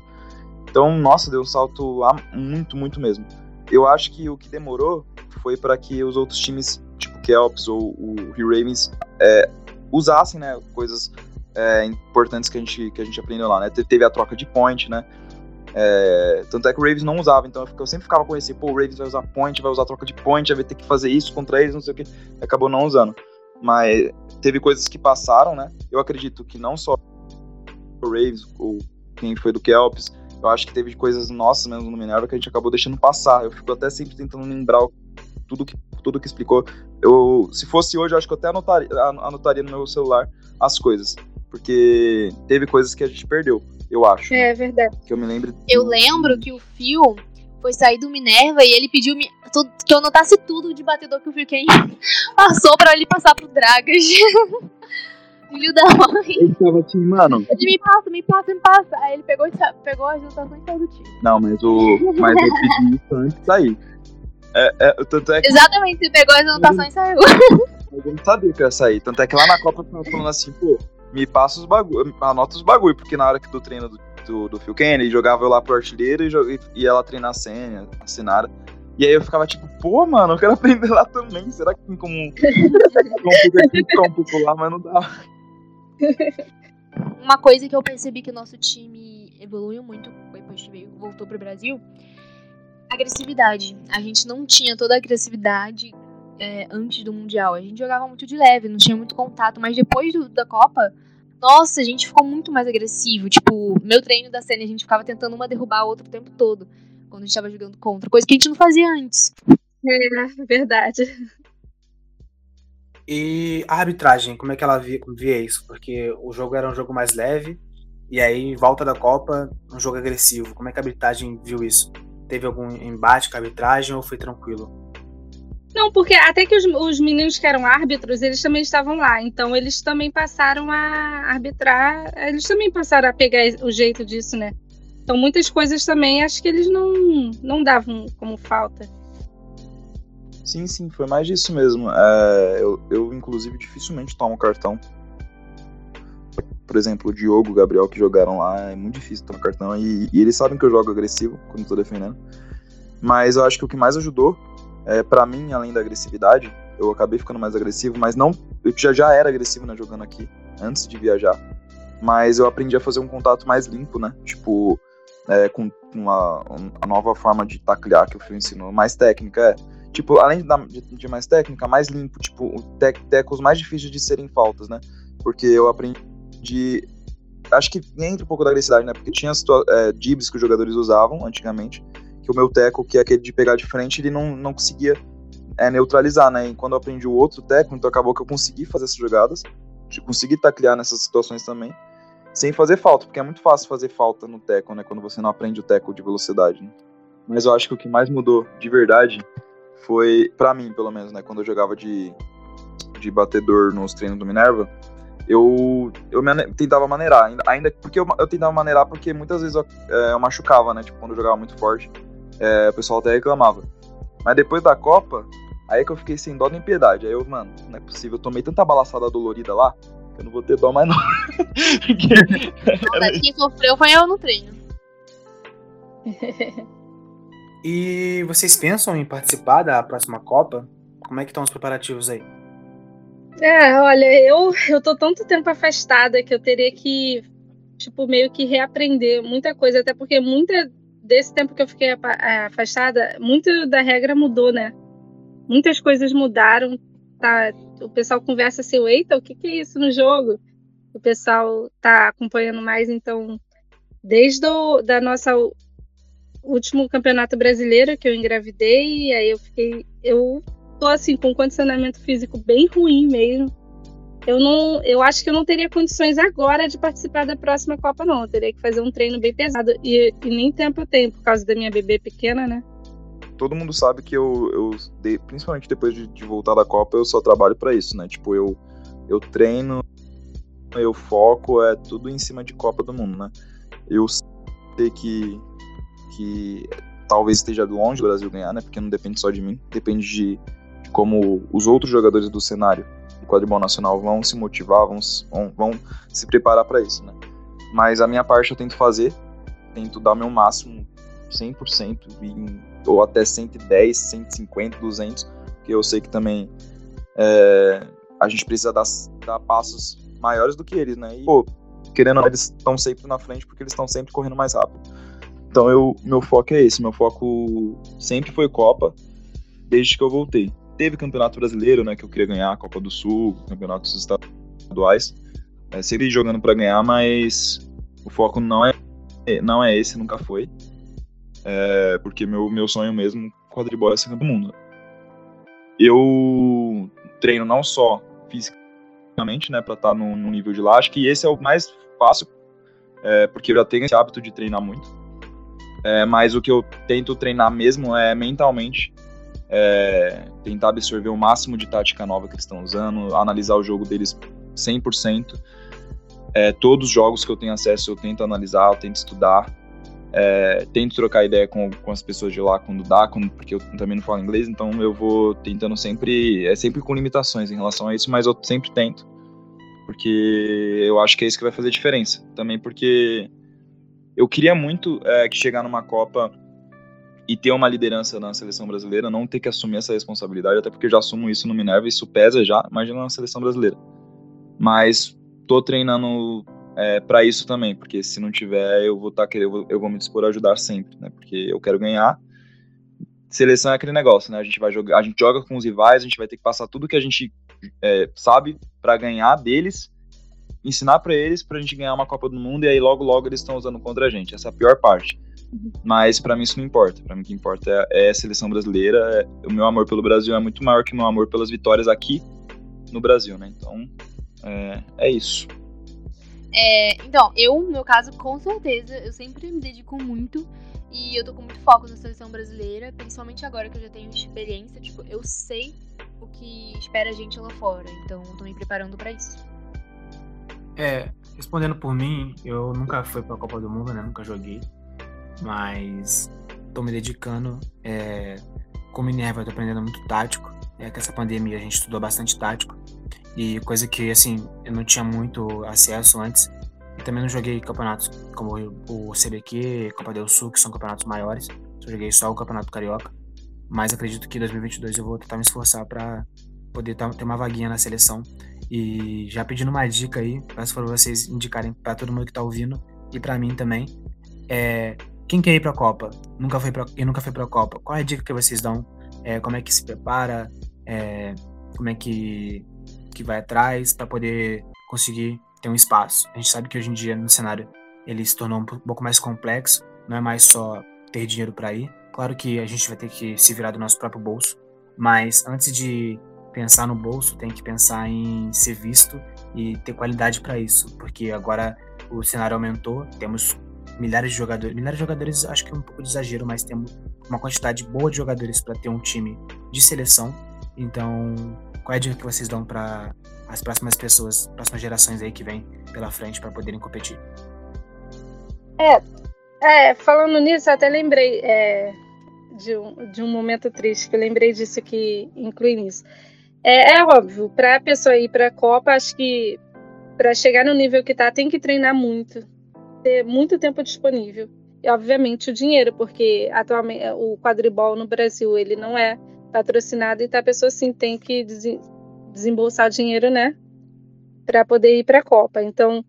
Então, nossa, deu um salto muito, muito mesmo. Eu acho que o que demorou foi para que os outros times, tipo Kelps ou o Rio Ravens, é, usassem, né, coisas é, importantes que a, gente, que a gente aprendeu lá, né? Teve a troca de point, né? É, tanto é que o Ravens não usava, então eu sempre ficava com esse, pô, o Ravens vai usar point, vai usar troca de point, vai ter que fazer isso contra eles, não sei o que, acabou não usando. Mas teve coisas que passaram, né? Eu acredito que não só o Ravens, ou quem foi do Kelps, eu acho que teve coisas nossas mesmo no Minerva que a gente acabou deixando passar. Eu fico até sempre tentando lembrar tudo que, tudo que explicou. Eu, se fosse hoje, eu acho que eu até anotaria, anotaria no meu celular as coisas. Porque teve coisas que a gente perdeu, eu acho. É verdade. Que eu me lembro. Eu lembro que o Fio foi sair do Minerva e ele pediu que eu anotasse tudo de batedor que o Fio passou pra ele passar pro Dragas. filho da mãe. Ele tava assim, mano. Ele me passa, me passa, me passa. Aí ele pegou, pegou as anotações e saiu do time. Não, mas o. Mas eu pedi isso antes de sair. É, é, tanto é que... Exatamente, você pegou as anotações e saiu. Eu não sabia que ia sair. Tanto é que lá na Copa eu falando assim, pô, me passa os bagulho, anota os bagulho, porque na hora que do treino do, do, do Phil Kennedy, jogava eu lá pro artilheiro e, e ela treinar a senha, assinada. E aí eu ficava tipo, pô, mano, eu quero aprender lá também. Será que tem como. um pouco lá, mas não dá. Uma coisa que eu percebi que o nosso time evoluiu muito depois que veio, voltou pro Brasil, agressividade. A gente não tinha toda a agressividade é, antes do Mundial. A gente jogava muito de leve, não tinha muito contato, mas depois do, da Copa, nossa, a gente ficou muito mais agressivo. Tipo, meu treino da cena, a gente ficava tentando uma derrubar a outra o tempo todo, quando a gente tava jogando contra, coisa que a gente não fazia antes. É, verdade. E a arbitragem, como é que ela via, via isso? Porque o jogo era um jogo mais leve, e aí, volta da Copa, um jogo agressivo. Como é que a arbitragem viu isso? Teve algum embate com a arbitragem ou foi tranquilo? Não, porque até que os, os, meninos que eram árbitros, eles também estavam lá. Então, eles também passaram a arbitrar, eles também passaram a pegar o jeito disso, né? Então, muitas coisas também, acho que eles não, não davam como falta. Sim, sim, foi mais disso mesmo. É, eu, eu, inclusive, dificilmente tomo cartão. Por exemplo, o Diogo o Gabriel que jogaram lá, é muito difícil tomar cartão. E, e eles sabem que eu jogo agressivo quando estou defendendo. Mas eu acho que o que mais ajudou, é, para mim, além da agressividade, eu acabei ficando mais agressivo, mas não. Eu já, já era agressivo né, jogando aqui, antes de viajar. Mas eu aprendi a fazer um contato mais limpo, né? Tipo, é, com uma, uma nova forma de taclear que o Fio ensinou, mais técnica, é tipo, além de, de mais técnica, mais limpo, tipo, tec, tecos mais difíceis de serem faltas, né? Porque eu aprendi. Acho que entra um pouco da agressividade, né? Porque tinha é, dibs que os jogadores usavam antigamente, que o meu teco, que é aquele de pegar de frente, ele não, não conseguia é, neutralizar, né? E quando eu aprendi o outro teco, então acabou que eu consegui fazer essas jogadas, consegui taclear nessas situações também, sem fazer falta, porque é muito fácil fazer falta no teco, né? Quando você não aprende o teco de velocidade, né? Mas eu acho que o que mais mudou de verdade foi, para mim, pelo menos, né, quando eu jogava de, de batedor nos treinos do Minerva, eu, eu tentava maneirar, ainda, ainda porque eu, eu, tentava maneirar porque muitas vezes eu, é, eu, machucava, né, tipo, quando eu jogava muito forte, é, o pessoal até reclamava. Mas depois da Copa, aí que eu fiquei sem dó nem piedade. Aí eu, mano, não é possível, eu tomei tanta balaçada dolorida lá, que eu não vou ter dó mais não. Nossa, quem sofreu foi eu no treino. E vocês pensam em participar da próxima Copa? Como é que estão os preparativos aí? É, olha, eu, eu tô tanto tempo afastada que eu teria que, tipo, meio que reaprender muita coisa, até porque muita desse tempo que eu fiquei afastada, muito da regra mudou, né? Muitas coisas mudaram, tá? O pessoal conversa assim, eita, o que, que é isso no jogo? O pessoal tá acompanhando mais, então, desde o, da nossa último campeonato brasileiro que eu engravidei, aí eu fiquei, eu tô assim com um condicionamento físico bem ruim mesmo. Eu não, eu acho que eu não teria condições agora de participar da próxima Copa não. Eu teria que fazer um treino bem pesado e, e nem tempo eu tenho por causa da minha bebê pequena, né? Todo mundo sabe que eu, eu principalmente depois de, de voltar da Copa, eu só trabalho para isso, né? Tipo, eu eu treino, eu foco, é tudo em cima de Copa do Mundo, né? Eu sei que que talvez esteja longe do Brasil ganhar, né? Porque não depende só de mim, depende de, de como os outros jogadores do cenário do quadribol nacional vão se motivar, vão, vão, se preparar para isso, né? Mas a minha parte eu tento fazer, tento dar meu máximo 100% em, ou até 110, 150, 200, porque eu sei que também é, a gente precisa dar, dar passos maiores do que eles, né? E, pô, querendo ou não, eles estão sempre na frente porque eles estão sempre correndo mais rápido. Então eu, meu foco é esse, meu foco sempre foi Copa, desde que eu voltei. Teve campeonato brasileiro, né, que eu queria ganhar, Copa do Sul, campeonatos estaduais, é, sempre jogando para ganhar, mas o foco não é não é esse, nunca foi, é, porque meu meu sonho mesmo quadribol é ser campeão do mundo. Eu treino não só fisicamente, né, para estar tá no, no, nível de lá, acho que esse é o mais fácil, é, porque eu já tenho esse hábito de treinar muito. É, mas o que eu tento treinar mesmo é mentalmente. É, tentar absorver o máximo de tática nova que eles estão usando, analisar o jogo deles 100%. É, todos os jogos que eu tenho acesso eu tento analisar, eu tento estudar. É, tento trocar ideia com, com as pessoas de lá quando dá, quando, porque eu também não falo inglês, então eu vou tentando sempre, é sempre com limitações em relação a isso, mas eu sempre tento, porque eu acho que é isso que vai fazer diferença. Também porque eu queria muito é, que chegar numa Copa e ter uma liderança na seleção brasileira, não ter que assumir essa responsabilidade, até porque já assumo isso no Minerva, isso pesa já, imagina na seleção brasileira. Mas tô treinando é, para isso também, porque se não tiver, eu vou estar tá querendo, eu vou me dispor a ajudar sempre, né? Porque eu quero ganhar. Seleção é aquele negócio, né? A gente vai jogar, a gente joga com os rivais, a gente vai ter que passar tudo que a gente é, sabe para ganhar deles ensinar para eles pra gente ganhar uma Copa do Mundo e aí logo logo eles estão usando contra a gente. Essa é a pior parte. Uhum. Mas para mim isso não importa. Para mim o que importa é, é, a seleção brasileira. É, o meu amor pelo Brasil é muito maior que o meu amor pelas vitórias aqui no Brasil, né? Então é, é isso. É, então, eu, no meu caso, com certeza, eu sempre me dedico muito e eu tô com muito foco na seleção brasileira, principalmente agora que eu já tenho experiência, tipo, eu sei o que espera a gente lá fora, então eu tô me preparando para isso. É, respondendo por mim, eu nunca fui pra Copa do Mundo, né? Nunca joguei. Mas tô me dedicando. É, com Minerva eu tô aprendendo muito tático. É que essa pandemia a gente estudou bastante tático. E coisa que, assim, eu não tinha muito acesso antes. E também não joguei campeonatos como o CBQ, Copa do Sul, que são campeonatos maiores. Eu joguei só o Campeonato Carioca. Mas acredito que em 2022 eu vou tentar me esforçar para poder ter uma vaguinha na seleção e já pedindo uma dica aí, peço para vocês indicarem para todo mundo que tá ouvindo e para mim também. É, quem quer ir para a Copa? Nunca foi pra, e nunca foi para a Copa? Qual é a dica que vocês dão? É, como é que se prepara? É, como é que, que vai atrás para poder conseguir ter um espaço? A gente sabe que hoje em dia no cenário ele se tornou um pouco mais complexo, não é mais só ter dinheiro para ir. Claro que a gente vai ter que se virar do nosso próprio bolso, mas antes de pensar no bolso, tem que pensar em ser visto e ter qualidade para isso, porque agora o cenário aumentou, temos milhares de jogadores, milhares de jogadores acho que é um pouco de exagero, mas temos uma quantidade boa de jogadores para ter um time de seleção. Então, qual é a dica que vocês dão para as próximas pessoas, próximas gerações aí que vêm pela frente para poderem competir? É, é, falando nisso, até lembrei, é, de um, de um momento triste, que eu lembrei disso que inclui nisso. É, é óbvio, para a pessoa ir para a Copa, acho que para chegar no nível que está, tem que treinar muito, ter muito tempo disponível. E, obviamente, o dinheiro, porque atualmente o quadribol no Brasil ele não é patrocinado, então a pessoa sim tem que desembolsar dinheiro, né? Para poder ir para a Copa. Então,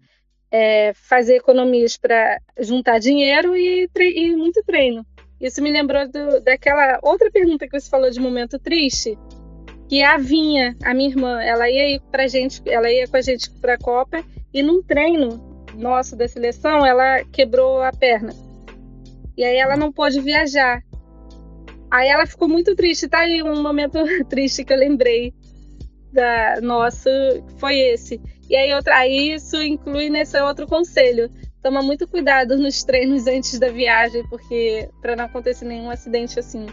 é, fazer economias para juntar dinheiro e, e, muito treino. Isso me lembrou do, daquela outra pergunta que você falou de momento triste, que a Vinha, a minha irmã, ela ia pra gente, ela ia com a gente para a Copa e num treino nosso da seleção, ela quebrou a perna. E aí ela não pôde viajar. Aí ela ficou muito triste, tá aí um momento triste que eu lembrei da nossa, foi esse. E aí, outra, aí isso inclui nesse outro conselho. Toma muito cuidado nos treinos antes da viagem, porque para não acontecer nenhum acidente assim.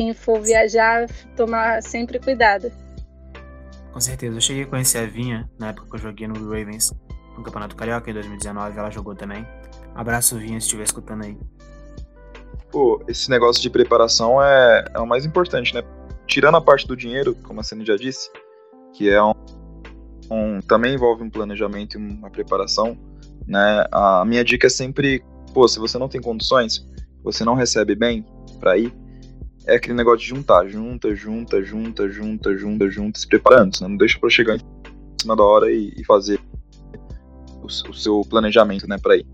Quem for viajar, tomar sempre cuidado. Com certeza. Eu cheguei a conhecer a Vinha na época que eu joguei no Ravens, no Campeonato Carioca em 2019. Ela jogou também. Abraço, Vinha, se estiver escutando aí. Pô, esse negócio de preparação é, é o mais importante, né? Tirando a parte do dinheiro, como a Cine já disse, que é um, um, também envolve um planejamento e uma preparação, né? A minha dica é sempre, pô, se você não tem condições, você não recebe bem para ir, é aquele negócio de juntar, junta, junta, junta, junta, junta, junta, se preparando, né? não deixa para chegar em cima da hora e, e fazer o, o, seu planejamento, né, para ir.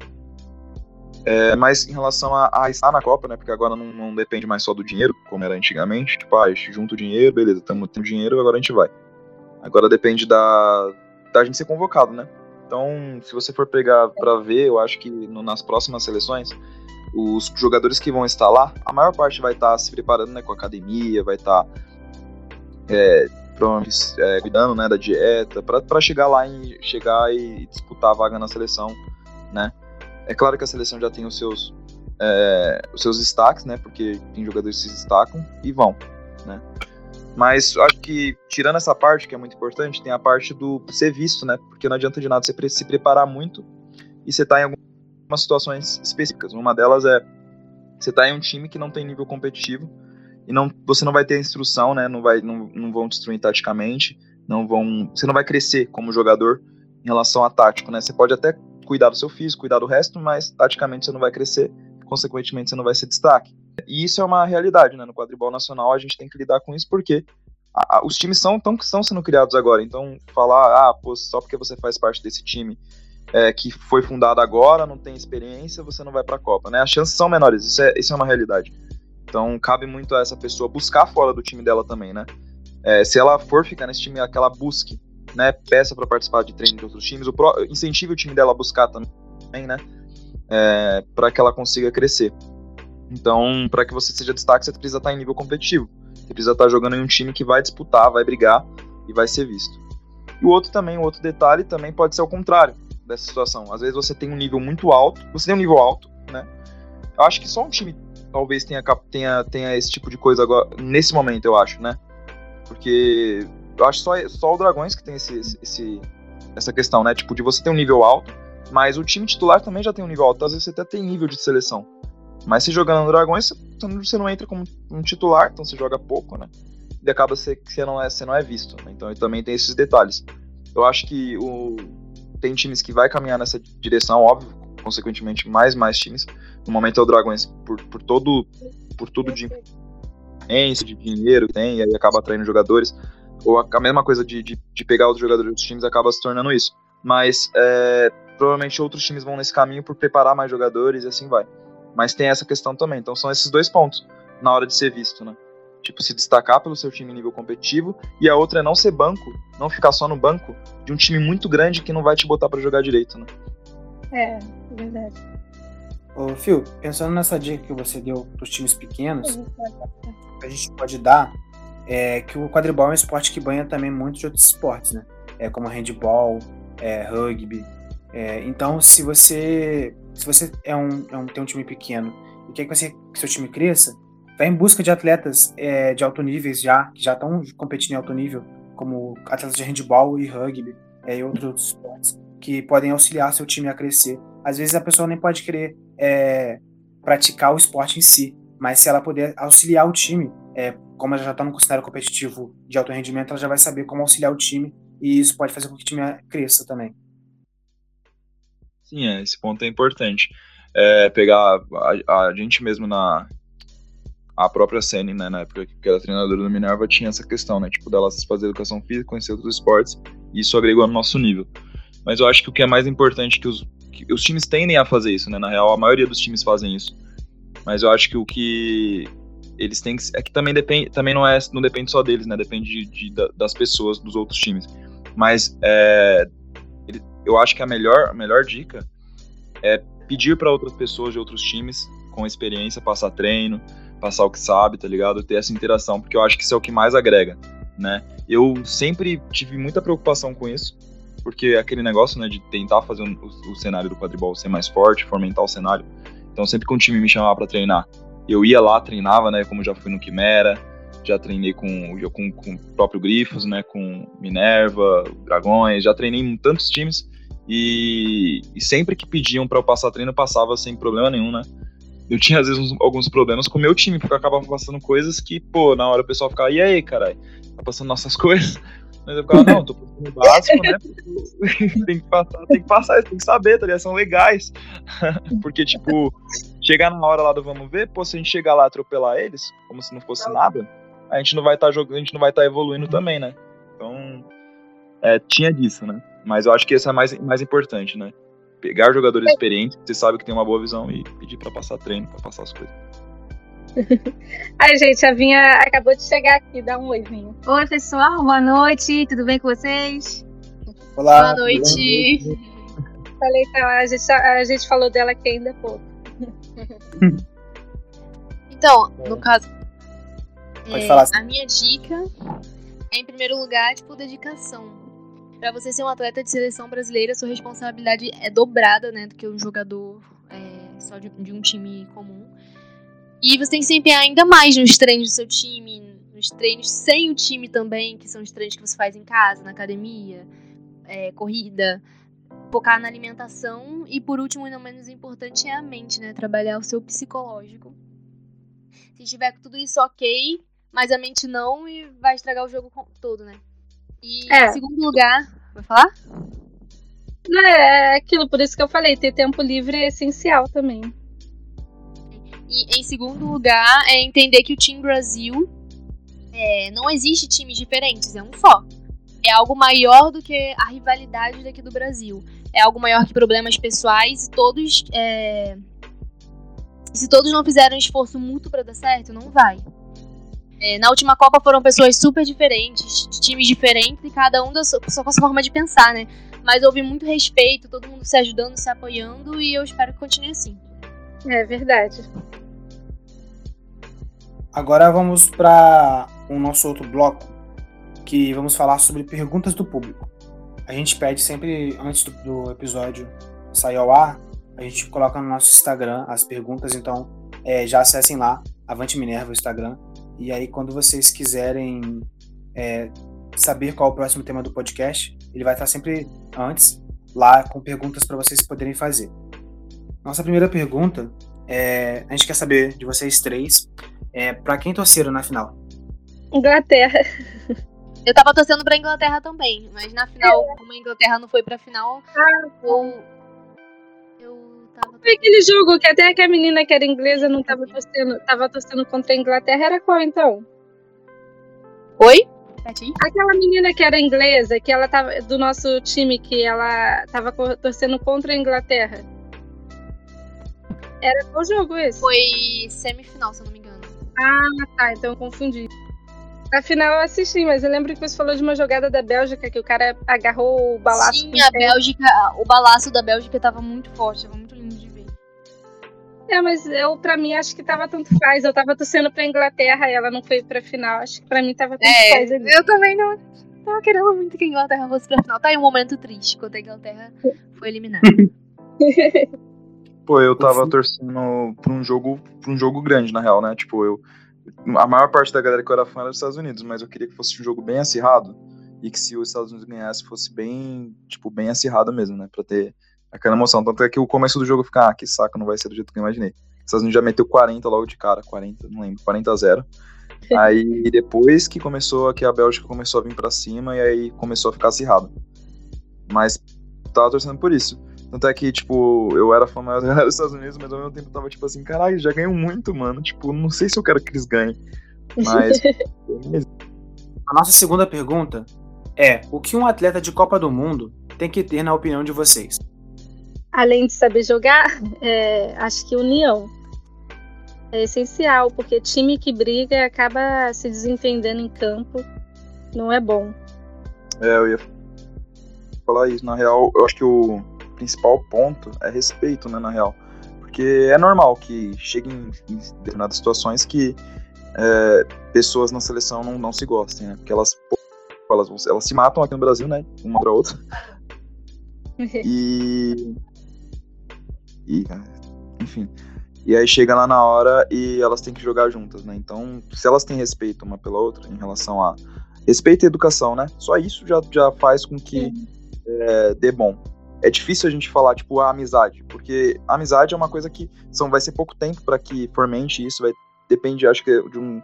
É, mas em relação a, a, estar na Copa, né, porque agora não, não, depende mais só do dinheiro, como era antigamente, tipo, ah, junto o dinheiro, beleza, tamo tendo dinheiro, agora a gente vai. Agora depende da, da gente ser convocado, né? Então, se você for pegar para ver, eu acho que no, nas próximas seleções, os jogadores que vão estar lá, a maior parte vai estar se preparando né, com a academia, vai estar é, é, cuidando né, da dieta, para chegar lá e chegar e disputar a vaga na seleção, né? É claro que a seleção já tem os seus, é, os seus destaques, né? Porque tem jogadores que se destacam e vão, né? Mas acho que, tirando essa parte, que é muito importante, tem a parte do ser visto, né? Porque não adianta de nada você se preparar muito e você tá em algumas situações específicas. Uma delas é você tá em um time que não tem nível competitivo e não, você não vai ter instrução, né? Não, vai, não, não vão destruir taticamente, não vão, você não vai crescer como jogador em relação a tático, né? Você pode até cuidar do seu físico, cuidar do resto, mas taticamente você não vai crescer, consequentemente você não vai ser destaque. E isso é uma realidade, né? No quadribol nacional a gente tem que lidar com isso porque a, a, os times são tão que estão sendo criados agora. Então falar, ah, pô, só porque você faz parte desse time é, que foi fundado agora, não tem experiência, você não vai para a Copa, né? As chances são menores. Isso é, isso é uma realidade. Então cabe muito a essa pessoa buscar fora do time dela também, né? É, se ela for ficar nesse time, que ela busque, né? Peça para participar de treino de outros times, o pro, incentive o time dela a buscar também, né? É, para que ela consiga crescer. Então, para que você seja destaque, você precisa estar em nível competitivo. Você precisa estar jogando em um time que vai disputar, vai brigar e vai ser visto. E o outro também, o outro detalhe também pode ser o contrário dessa situação. Às vezes você tem um nível muito alto, você tem um nível alto, né? Eu acho que só um time talvez tenha, tenha, tenha esse tipo de coisa agora, nesse momento, eu acho, né? Porque eu acho só, só o Dragões que tem esse, esse, essa questão, né? Tipo, de você ter um nível alto, mas o time titular também já tem um nível alto. Às vezes você até tem nível de seleção. Mas se jogando no Dragões, você não entra como um titular, então você joga pouco, né? E acaba que você não é, você não é visto. Né? Então também tem esses detalhes. Eu acho que o, tem times que vai caminhar nessa direção, óbvio, consequentemente mais mais times. No momento é o Dragões por, por todo por tudo de de dinheiro que tem, e aí acaba atraindo jogadores. Ou a, a mesma coisa de, de, de, pegar os jogadores dos times acaba se tornando isso. Mas é, provavelmente outros times vão nesse caminho por preparar mais jogadores e assim vai. Mas tem essa questão também. Então são esses dois pontos na hora de ser visto, né? Tipo, se destacar pelo seu time em nível competitivo, e a outra é não ser banco, não ficar só no banco de um time muito grande que não vai te botar para jogar direito, né? É, verdade. Ô, Phil, pensando nessa dica que você deu para os times pequenos, a gente pode dar é que o quadribol é um esporte que banha também muitos outros esportes, né? É como handball, é, rugby. É, então, se você se você é um, é um, tem um time pequeno e quer que, você, que seu time cresça, vai em busca de atletas é, de alto nível já, que já estão competindo em alto nível, como atletas de handball e rugby é, e outros esportes, que podem auxiliar seu time a crescer. Às vezes a pessoa nem pode querer é, praticar o esporte em si, mas se ela puder auxiliar o time, é, como ela já está no cenário competitivo de alto rendimento, ela já vai saber como auxiliar o time e isso pode fazer com que o time cresça também. Sim, é, esse ponto é importante. É, pegar a, a, gente mesmo na a própria Senna, né, na época que era treinadora do Minerva, tinha essa questão, né, tipo, dela fazer educação física, conhecer outros esportes, e isso agregou no nosso nível. Mas eu acho que o que é mais importante que os, que os times tendem a fazer isso, né, na real, a maioria dos times fazem isso. Mas eu acho que o que eles têm que, é que também depende, também não é, não depende só deles, né, depende de, de das pessoas, dos outros times. Mas é, eu acho que a melhor, a melhor dica é pedir para outras pessoas de outros times com experiência passar treino, passar o que sabe, tá ligado? Ter essa interação, porque eu acho que isso é o que mais agrega, né? Eu sempre tive muita preocupação com isso, porque é aquele negócio, né, de tentar fazer o, o cenário do quadribol ser mais forte, fomentar o cenário. Então, sempre que um time me chamava para treinar, eu ia lá, treinava, né, como já fui no Quimera, já treinei com, com, com o próprio Grifos, né, com Minerva, Dragões, já treinei em tantos times e, e sempre que pediam para eu passar treino, eu passava sem problema nenhum, né? Eu tinha às vezes uns, alguns problemas com o meu time, porque eu acabava passando coisas que, pô, na hora o pessoal ficava, e aí, caralho, tá passando nossas coisas? Mas eu ficava, não, tô passando básico, né? tem que passar, tem que passar, tem que saber, tá ligado? São legais. porque, tipo, chegar na hora lá do vamos ver, pô, se a gente chegar lá e atropelar eles, como se não fosse nada, a gente não vai estar tá jogando, a gente não vai estar tá evoluindo também, né? Então, é, tinha disso, né? Mas eu acho que esse é mais, mais importante, né? Pegar jogadores experientes, você sabe que tem uma boa visão e pedir para passar treino, para passar as coisas. Ai, gente, a Vinha acabou de chegar aqui, dá um oizinho. Oi, pessoal, boa noite, tudo bem com vocês? Olá. Boa noite. Falei que a gente, a gente falou dela aqui ainda há pouco. Então, no caso, Pode é, falar. A minha dica é, em primeiro lugar, tipo, dedicação. Para você ser um atleta de seleção brasileira, sua responsabilidade é dobrada, né, do que um jogador é, só de, de, um time comum. E você tem que se empenhar ainda mais nos treinos do seu time, nos treinos sem o time também, que são os treinos que você faz em casa, na academia, é, corrida, focar na alimentação e por último e não menos importante é a mente, né, trabalhar o seu psicológico. Se tiver tudo isso ok, mas a mente não e vai estragar o jogo todo, né? E é. em segundo lugar, vai falar? Não, é, é aquilo, por isso que eu falei, ter tempo livre é essencial também. E em segundo lugar, é entender que o Team Brasil é, não existe times diferentes, é um só. É algo maior do que a rivalidade daqui do Brasil. É algo maior que problemas pessoais e todos. É... Se todos não fizerem um esforço mútuo para dar certo, não vai. É, na última Copa foram pessoas super diferentes, de times diferentes, e cada um da sua, sua forma de pensar, né? Mas houve muito respeito, todo mundo se ajudando, se apoiando, e eu espero que continue assim. É verdade. Agora vamos para o nosso outro bloco, que vamos falar sobre perguntas do público. A gente pede sempre, antes do, do episódio sair ao ar, a gente coloca no nosso Instagram as perguntas, então é, já acessem lá, Avante Minerva, o Instagram, e aí, quando vocês quiserem é, saber qual é o próximo tema do podcast, ele vai estar sempre antes lá com perguntas para vocês poderem fazer. Nossa primeira pergunta é: a gente quer saber de vocês três, é, para quem torceram na final? Inglaterra. Eu tava torcendo pra Inglaterra também, mas na final, é. como a Inglaterra não foi pra final, ah, eu. Foi aquele jogo que até que a menina que era inglesa não tava torcendo, tava torcendo contra a Inglaterra, era qual então? Oi? Aquela menina que era inglesa, que ela tava do nosso time, que ela tava torcendo contra a Inglaterra. Era qual jogo esse? Foi semifinal, se eu não me engano. Ah, tá, então eu confundi. Afinal, eu assisti, mas eu lembro que você falou de uma jogada da Bélgica que o cara agarrou o balaço. Sim, a Bélgica, o balaço da Bélgica tava muito forte, tava muito lindo de. É, mas eu, pra mim, acho que tava tanto faz. Eu tava torcendo pra Inglaterra e ela não foi pra final. Acho que pra mim tava tanto é, faz ali. Eu também não. Tava querendo muito que a Inglaterra fosse pra final. Tá aí um momento triste quando a Inglaterra foi eliminada. Pô, eu tava torcendo pra um jogo, pra um jogo grande, na real, né? Tipo, eu a maior parte da galera que eu era fã era dos Estados Unidos, mas eu queria que fosse um jogo bem acirrado e que se os Estados Unidos ganhasse fosse bem, tipo, bem acirrado mesmo, né, para ter aquela emoção. Tanto é que o começo do jogo fica, ah, que saco, não vai ser do jeito que eu imaginei. Estados Unidos já meteu 40 logo de cara, 40, não lembro, 40 a 0. Aí depois que começou, que a Bélgica começou a vir para cima e aí começou a ficar acirrado. Mas tava torcendo por isso. Tanto é que, tipo, eu era fã maior dos Estados Unidos, mas ao mesmo tempo tava tipo assim, caralho, já ganham muito, mano. Tipo, não sei se eu quero que eles ganhem. Mas. a nossa segunda pergunta é: o que um atleta de Copa do Mundo tem que ter na opinião de vocês? Além de saber jogar, é, acho que união é essencial, porque time que briga acaba se desentendendo em campo, não é bom. É, eu ia falar isso. Na real, eu acho que o principal ponto é respeito, né, na real. Porque é normal que cheguem em determinadas situações que é, pessoas na seleção não, não se gostem, né? Porque elas, elas, elas se matam aqui no Brasil, né? Uma pra outra. e. E, enfim. E aí chega lá na hora e elas têm que jogar juntas, né? Então, se elas têm respeito uma pela outra em relação a respeito e educação, né? Só isso já, já faz com que é, dê bom. É difícil a gente falar, tipo, a amizade, porque a amizade é uma coisa que são, vai ser pouco tempo para que fomente isso, vai depende, acho que, de um,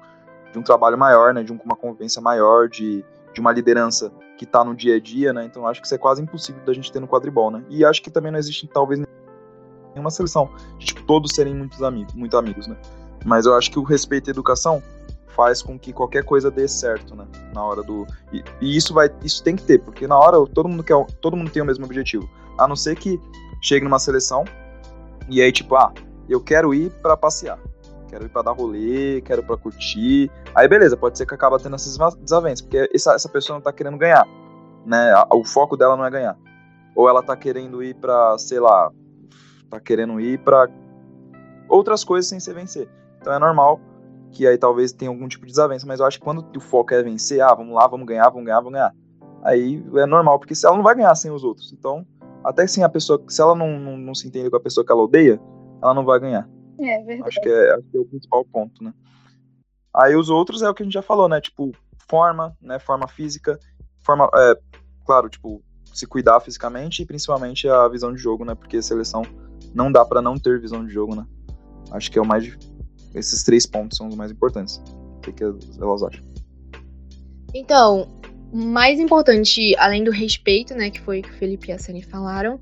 de um trabalho maior, né? De uma convivência maior, de, de uma liderança que tá no dia a dia, né? Então acho que isso é quase impossível da gente ter no quadribol, né? E acho que também não existe, talvez, em uma seleção, de, tipo, todos serem muitos amigos, muito amigos, né? Mas eu acho que o respeito à educação faz com que qualquer coisa dê certo, né? Na hora do e, e, isso vai, isso tem que ter, porque na hora todo mundo quer, todo mundo tem o mesmo objetivo, a não ser que chegue numa seleção e aí tipo, ah, eu quero ir para passear, quero ir para dar rolê, quero para curtir, aí beleza, pode ser que acaba tendo essas desavenças, porque essa, essa pessoa não tá querendo ganhar, né? O foco dela não é ganhar, ou ela tá querendo ir para, sei lá, tá querendo ir para outras coisas sem se vencer. Então é normal que aí talvez tenha algum tipo de desavença, mas eu acho que quando o foco é vencer, ah, vamos lá, vamos ganhar, vamos ganhar, vamos ganhar. Aí é normal, porque se ela não vai ganhar sem os outros. Então, até sem a pessoa, se ela não, não, não se entende com a pessoa que ela odeia, ela não vai ganhar. É verdade. Acho que é, acho que é o principal ponto, né? Aí os outros é o que a gente já falou, né? Tipo, forma, né? Forma física, forma, é, claro, tipo, se cuidar fisicamente e principalmente a visão de jogo, né? Porque seleção não dá para não ter visão de jogo, né? Acho que é o mais esses três pontos são os mais importantes. O que, que elas acham? Então, mais importante, além do respeito, né, que foi que o Felipe e a Sani falaram,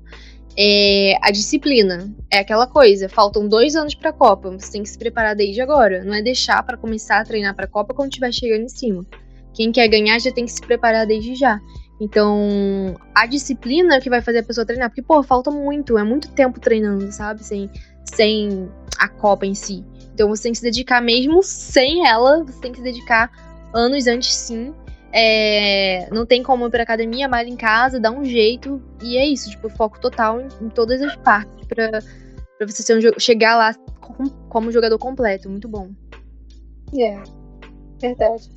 é a disciplina. É aquela coisa, faltam dois anos para a Copa, você tem que se preparar desde agora. Não é deixar para começar a treinar para a Copa quando estiver chegando em cima. Quem quer ganhar já tem que se preparar desde já. Então, a disciplina é o que vai fazer a pessoa treinar, porque, pô, falta muito, é muito tempo treinando, sabe? Sem, sem a Copa em si. Então você tem que se dedicar mesmo sem ela, você tem que se dedicar anos antes sim. É, não tem como ir pra academia, mais em casa, dá um jeito. E é isso, tipo, foco total em, em todas as partes pra, pra você um, chegar lá com, como jogador completo. Muito bom. É, yeah, verdade.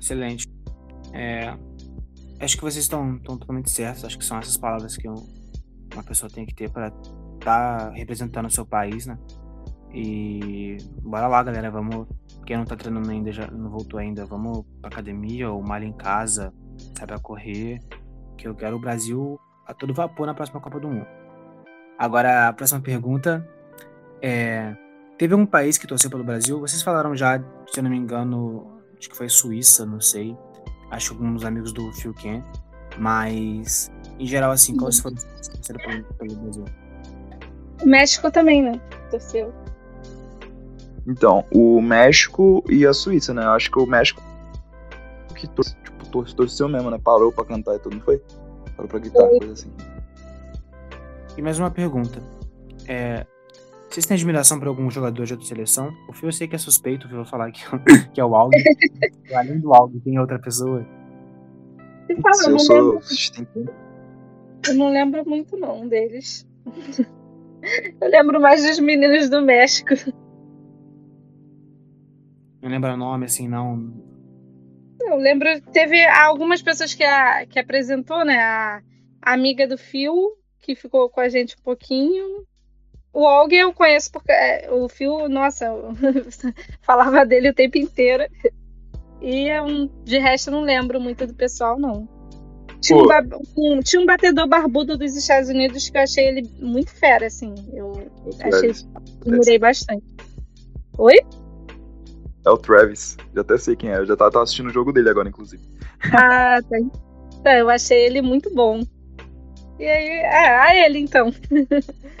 Excelente. É, acho que vocês estão, totalmente certos. Acho que são essas palavras que uma pessoa tem que ter para estar tá representando o seu país, né? E bora lá, galera. Vamos. Quem não tá treinando ainda, já não voltou ainda, vamos pra academia ou malha em casa, pra correr. Que eu quero o Brasil a todo vapor na próxima Copa do Mundo. Agora, a próxima pergunta é. Teve um país que torceu pelo Brasil? Vocês falaram já, se eu não me engano, acho que foi Suíça, não sei. Acho que alguns amigos do Phil Ken. Mas, em geral, assim, quais foram os que torceram pelo, pelo Brasil? O México também, né? Torceu. Então, o México e a Suíça, né? Eu acho que o México que tor tipo, tor torceu mesmo, né? Parou pra cantar e tudo, não foi? Parou pra gritar, coisa assim. E mais uma pergunta. É, vocês têm admiração por algum jogador de outra seleção? O Fio eu sei que é suspeito, eu vou falar que, que é o Aldo. Além do Aldo, tem outra pessoa? Fala, eu, sou... eu não lembro muito não deles. Eu lembro mais dos meninos do México. Não lembro o nome, assim, não. Eu lembro, teve algumas pessoas que, a, que apresentou, né? A, a amiga do Phil, que ficou com a gente um pouquinho. O Olga eu conheço porque é, o Phil, nossa, falava dele o tempo inteiro. E de resto eu não lembro muito do pessoal, não. Tinha um, um, tinha um, batedor barbudo dos Estados Unidos que eu achei ele muito fera, assim. Eu achei, admirei bastante. Oi? É o Travis. Já até sei quem é. Eu já tava, tava assistindo o jogo dele agora, inclusive. Ah, tá. Tá, eu achei ele muito bom. E aí, ah, ah, ele então.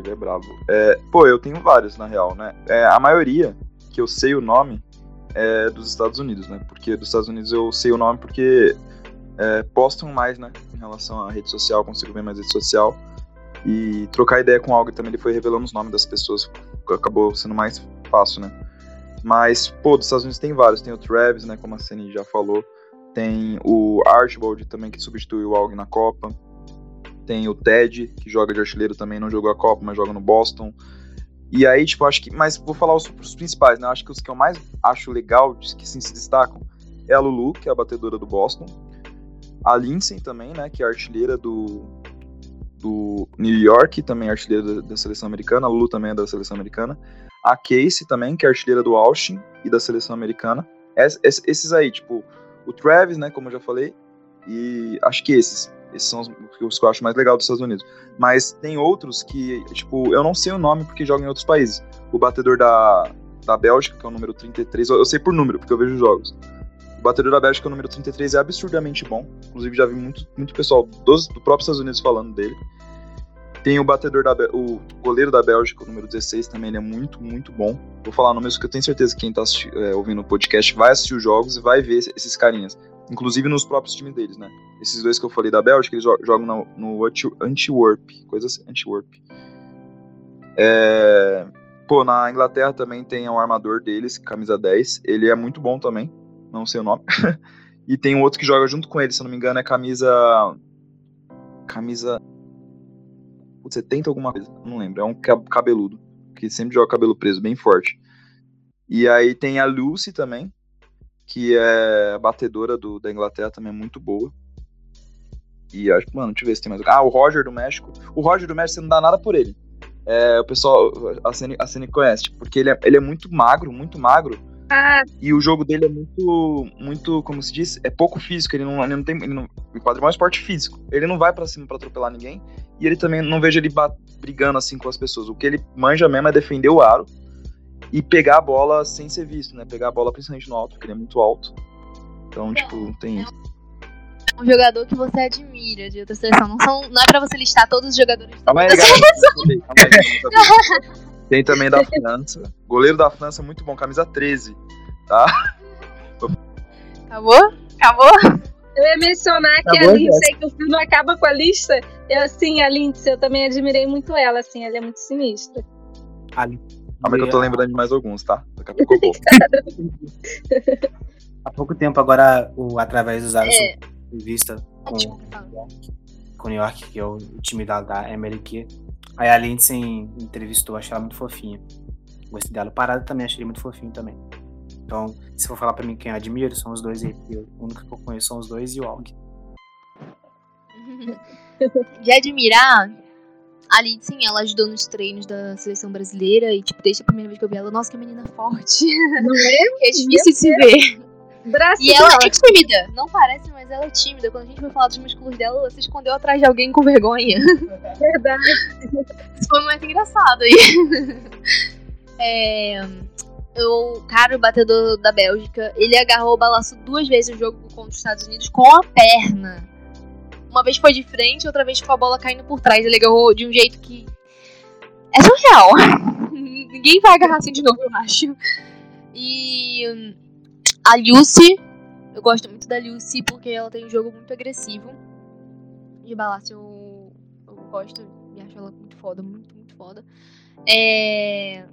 Ele é brabo. É, pô, eu tenho vários, na real, né? É, a maioria que eu sei o nome é dos Estados Unidos, né? Porque dos Estados Unidos eu sei o nome porque é, postam mais, né? Em relação à rede social, consigo ver mais rede social. E trocar ideia com algo também ele foi revelando os nomes das pessoas. Acabou sendo mais fácil, né? Mas, pô, dos Estados Unidos tem vários. Tem o Travis, né? Como a Ceni já falou. Tem o Archibald também, que substituiu o Alg na Copa. Tem o Ted, que joga de artilheiro também, não jogou a Copa, mas joga no Boston. E aí, tipo, acho que. Mas vou falar os, os principais, né? Acho que os que eu mais acho legal, que sim, se destacam, é a Lulu, que é a batedora do Boston. A Lindsay também, né? Que é a artilheira do, do New York, também é artilheira da, da, seleção americana. A Lulu também é da seleção americana. A Casey também, que é artilheira do Austin e da seleção americana. Es, es, esses aí, tipo, o Travis, né? Como eu já falei. E acho que esses. Esses são os, que eu acho mais legal dos Estados Unidos. Mas tem outros que, tipo, eu não sei o nome porque jogam em outros países. O batedor da, da Bélgica, que é o número 33, eu, sei por número, porque eu vejo jogos. O batedor da Bélgica, o número 33, é absurdamente bom. Inclusive, já vi muito, muito pessoal dos, do próprio Estados Unidos falando dele. Tem o batedor da o goleiro da Bélgica, o número 16, também ele é muito, muito bom. Vou falar nomes que eu tenho certeza que quem está é, ouvindo o podcast vai assistir os jogos e vai ver esses carinhas. Inclusive nos próprios times deles, né? Esses dois que eu falei da Bélgica, eles jogam no, no Antwerp, coisa assim, Antwerp. É... Pô, na Inglaterra também tem o armador deles, camisa 10. Ele é muito bom também, não sei o nome. e tem um outro que joga junto com ele, se eu não me engano, é camisa. Camisa. Putz, 70 alguma coisa, não lembro. É um cabeludo, que sempre joga cabelo preso, bem forte. E aí tem a Lucy também, que é batedora do, da Inglaterra também é muito boa. E acho, mano, deixa eu ver se tem mais. Ah, o Roger do México. O Roger do México você não dá nada por ele. É, o pessoal, a Cine, a Cine conhece, porque ele é, ele é muito magro, muito magro. Ah. E o jogo dele é muito, muito, como se diz, é pouco físico. Ele não, ele não tem, ele não, o quadribol é um esporte físico. Ele não vai para cima para atropelar ninguém. E ele também não vejo ele brigando assim com as pessoas. O que ele manja mesmo é defender o aro e pegar a bola sem ser visto, né? Pegar a bola principalmente no alto, porque ele é muito alto. Então, tipo, tem isso. É um jogador que você admira de outra seleção. Não, são, não é pra você listar todos os jogadores calma aí, aí, Tem também da França. Goleiro da França, muito bom, camisa 13. Tá? Acabou? Acabou? Eu ia mencionar que Acabou, a Lindsay, que o filme acaba com a lista. Eu, assim, a Lindsay, eu também admirei muito ela, assim, ela é muito sinistra. A Calma que eu tô lembrando de mais alguns, tá? Daqui a pouco eu vou. Há pouco tempo agora, o Através dos Aros é. vista com, com New York, que é o time da, da Emery Aí a Lindsay entrevistou, achei ela muito fofinha. Gostei dela. Parada também, achei muito fofinho também. Então, se for falar pra mim quem eu admiro, são os dois aí. O único que eu conheço são os dois e o Alg. De admirar, a Lindsay, ela ajudou nos treinos da seleção brasileira e, tipo, desde a primeira vez que eu vi ela, nossa, que menina forte. Não é? é difícil de se ver. Braço e ela é tímida. Não parece, mas ela é tímida. Quando a gente foi falar dos músculos dela, ela se escondeu atrás de alguém com vergonha. Verdade. Isso foi muito engraçado aí. É, o cara, o batedor da Bélgica, ele agarrou o balaço duas vezes no jogo contra os Estados Unidos com a perna. Uma vez foi de frente, outra vez com a bola caindo por trás. Ele agarrou de um jeito que. É surreal. Ninguém vai agarrar assim de novo, eu acho. E. Hum, a Lucy. Eu gosto muito da Lucy porque ela tem um jogo muito agressivo. De balaço eu, eu gosto e acho ela muito foda, muito, muito foda. É.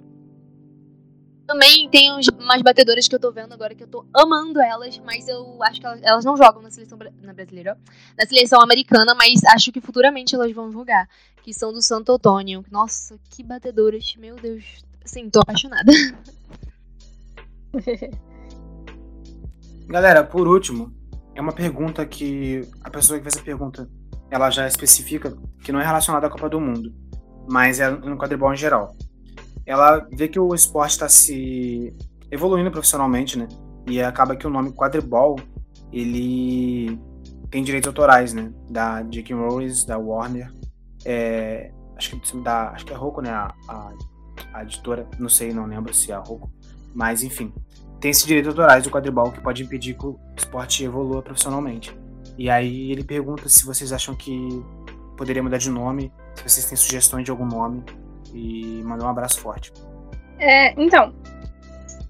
Também tem uns, umas batedoras que eu tô vendo agora que eu tô amando elas, mas eu acho que elas, elas não jogam na seleção na brasileira, na seleção americana, mas acho que futuramente elas vão jogar, que são do Santo Antônio. Nossa, que batedoras, meu Deus. Sim, tô apaixonada. Galera, por último, é uma pergunta que a pessoa que fez a pergunta, ela já especifica que não é relacionada à Copa do Mundo, mas é no quadribol em geral ela vê que o esporte está se evoluindo profissionalmente, né? E acaba que o nome quadribol, ele tem direitos autorais, né? Da J.K. Rowling, da Warner, é, acho que da, acho que é Roku, né? A, a, a editora, não sei, não lembro se é a Roku, mas enfim, tem esse direito autorais do quadribol que pode impedir que o esporte evolua profissionalmente. E aí ele pergunta se vocês acham que poderia mudar de nome, se vocês têm sugestões de algum nome, e mandar um abraço forte. É, então,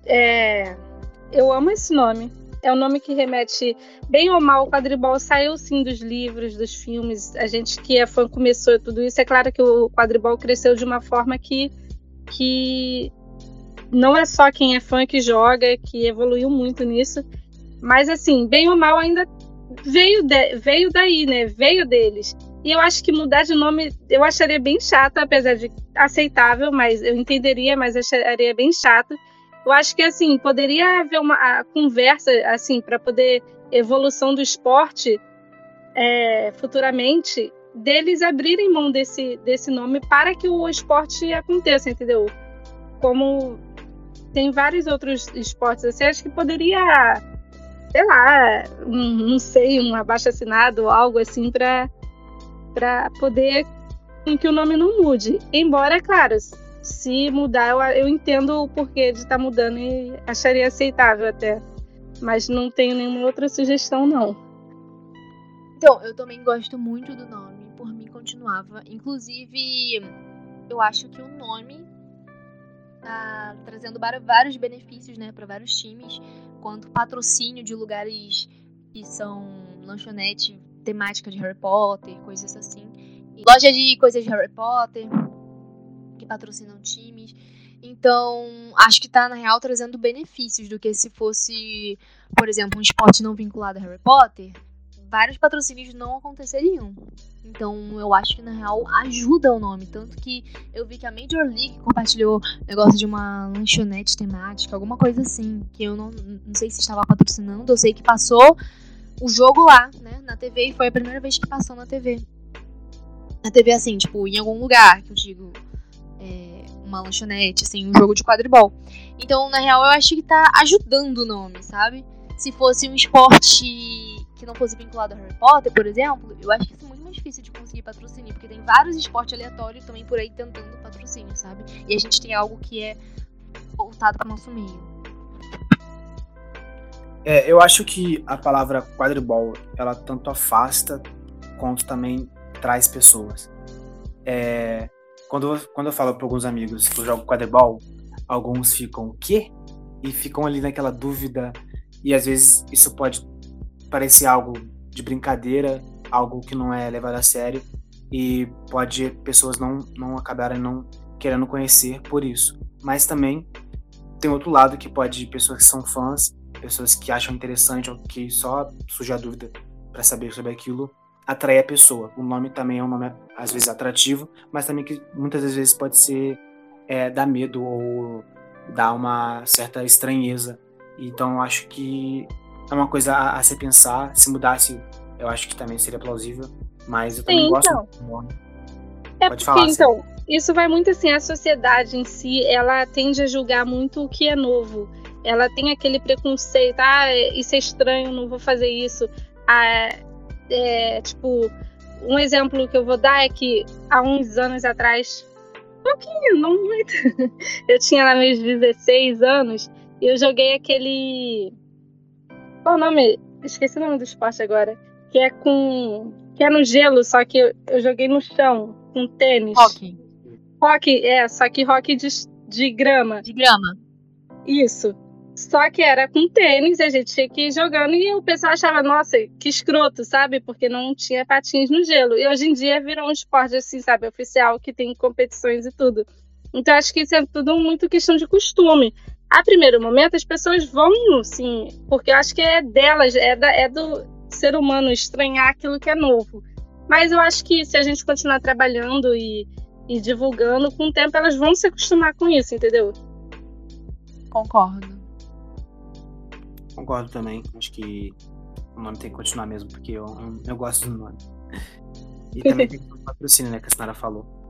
é, eu amo esse nome. É um nome que remete, bem ou mal, o quadribol saiu sim dos livros, dos filmes. A gente que é fã começou tudo isso. É claro que o quadribol cresceu de uma forma que, que não é só quem é fã que joga, que evoluiu muito nisso. Mas assim, bem ou mal ainda veio, de, veio daí, né? Veio deles. E eu acho que mudar de nome eu acharia bem chato, apesar de aceitável, mas eu entenderia, mas acharia bem chato. Eu acho que assim poderia haver uma conversa assim para poder evolução do esporte é, futuramente deles abrirem mão desse, desse nome para que o esporte aconteça, entendeu? Como tem vários outros esportes assim, acho que poderia, sei lá, um, não sei, um abaixo assinado, algo assim para para poder que o nome não mude. Embora, claro, se mudar, eu, eu entendo o porquê de estar tá mudando e acharia aceitável até. Mas não tenho nenhuma outra sugestão, não. Então, eu também gosto muito do nome, por mim continuava. Inclusive, eu acho que o nome tá trazendo vários benefícios, né, para vários times, quanto patrocínio de lugares que são lanchonete temática de Harry Potter, coisas assim. E loja de coisas de Harry Potter, que patrocinam times. Então, acho que tá, na real, trazendo benefícios do que se fosse, por exemplo, um esporte não vinculado a Harry Potter, vários patrocínios não aconteceriam. Então, eu acho que, na real, ajuda o nome. Tanto que eu vi que a Major League compartilhou negócio de uma lanchonete temática, alguma coisa assim, que eu não, não sei se estava patrocinando, eu sei que passou o jogo lá, né, na TV, e foi a primeira vez que passou na TV. Na TV, assim, tipo, em algum lugar, que eu digo, é, uma lanchonete, assim, um jogo de quadribol. Então, na real, eu acho que tá ajudando o nome, sabe? Se fosse um esporte que não fosse vinculado a Harry Potter, por exemplo, eu acho que isso é muito mais difícil de conseguir patrocínio, porque tem vários esportes aleatórios também por aí tentando patrocínio, sabe? E a gente tem algo que é voltado para o nosso meio. É, eu acho que a palavra quadribol, ela tanto afasta quanto também traz pessoas. É, quando, quando eu falo para alguns amigos que eu jogo quadribol, alguns ficam o quê? E ficam ali naquela dúvida, e às vezes isso pode parecer algo de brincadeira, algo que não é levado a sério, e pode pessoas não, não acabarem não querendo conhecer por isso. Mas também tem outro lado que pode pessoas que são fãs pessoas que acham interessante ou que só surge a dúvida para saber sobre aquilo, atrair a pessoa. O nome também é um nome, às vezes, atrativo, mas também que muitas vezes pode ser é, dar medo ou dar uma certa estranheza. Então, acho que é uma coisa a, a se pensar. Se mudasse, eu acho que também seria plausível, mas eu também Sim, gosto então. do nome. É pode porque, falar, então, isso vai muito assim, a sociedade em si, ela tende a julgar muito o que é novo ela tem aquele preconceito, ah, isso é estranho, não vou fazer isso. Ah, é, tipo, um exemplo que eu vou dar é que há uns anos atrás, pouquinho, não muito, eu tinha lá meus 16 anos e eu joguei aquele. Qual o nome? Esqueci o nome do esporte agora. Que é com. Que é no gelo, só que eu, eu joguei no chão, com tênis. Rock. Rock, é, só que rock de, de grama. De grama. Isso. Só que era com tênis, a gente tinha que ir jogando e o pessoal achava, nossa, que escroto, sabe? Porque não tinha patins no gelo. E hoje em dia virou um esporte, assim, sabe, oficial, que tem competições e tudo. Então acho que isso é tudo muito questão de costume. A primeiro momento, as pessoas vão, sim, porque eu acho que é delas, é, da, é do ser humano estranhar aquilo que é novo. Mas eu acho que se a gente continuar trabalhando e, e divulgando, com o tempo elas vão se acostumar com isso, entendeu? Concordo. Concordo também. Acho que o nome tem que continuar mesmo, porque eu, eu gosto do nome. E também tem o patrocínio, né, que a Sinara falou.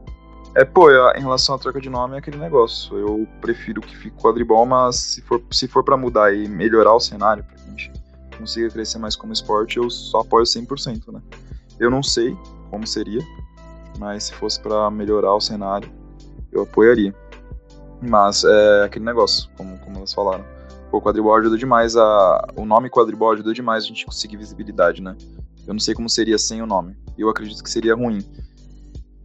É, pô, em relação à troca de nome é aquele negócio. Eu prefiro que fique quadribol, mas se for, se for para mudar e melhorar o cenário, pra gente consiga crescer mais como esporte, eu só apoio 100%, né? Eu não sei como seria, mas se fosse para melhorar o cenário, eu apoiaria. Mas é aquele negócio, como, como elas falaram. Pô, o quadribol ajuda demais a. O nome quadribol ajuda demais a gente conseguir visibilidade, né? Eu não sei como seria sem o nome. Eu acredito que seria ruim.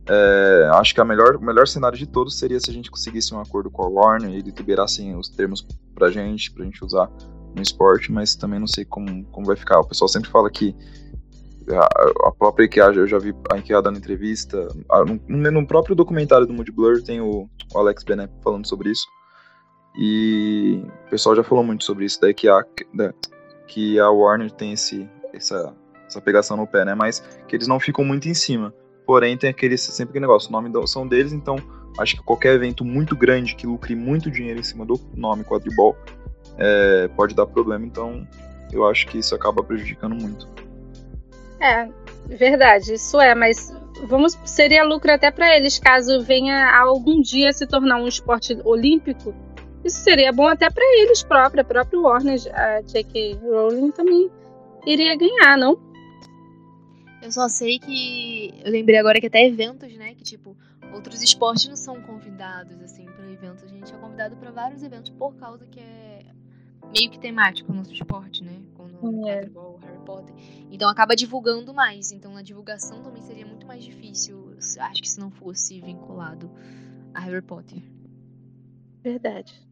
É, acho que a melhor, o melhor cenário de todos seria se a gente conseguisse um acordo com a Warner e eles liberassem os termos pra gente, pra gente usar no esporte, mas também não sei como, como vai ficar. O pessoal sempre fala que a, a própria IKEA, eu já vi a IKEA dando entrevista, a, no, no, próprio documentário do Mood Blur tem o, o Alex Bennett falando sobre isso, e o pessoal já falou muito sobre isso, da IKEA, da, que a Warner tem esse, essa, essa pegação no pé, né, mas que eles não ficam muito em cima. Porém, tem aquele, sempre aquele negócio, o nome são deles, então acho que qualquer evento muito grande que lucre muito dinheiro em cima do nome quadribol é, pode dar problema, então eu acho que isso acaba prejudicando muito. É, verdade, isso é, mas vamos seria lucro até para eles caso venha algum dia se tornar um esporte olímpico. Isso seria bom até para eles próprios, a própria Warner, a J.K. Rowling também iria ganhar, não? Eu só sei que. Eu lembrei agora que até eventos, né? Que tipo, outros esportes não são convidados, assim, para eventos. A gente é convidado para vários eventos por causa que é meio que temático o nosso esporte, né? Como é. Harry Potter. Então acaba divulgando mais. Então a divulgação também seria muito mais difícil. Acho que se não fosse vinculado a Harry Potter. Verdade.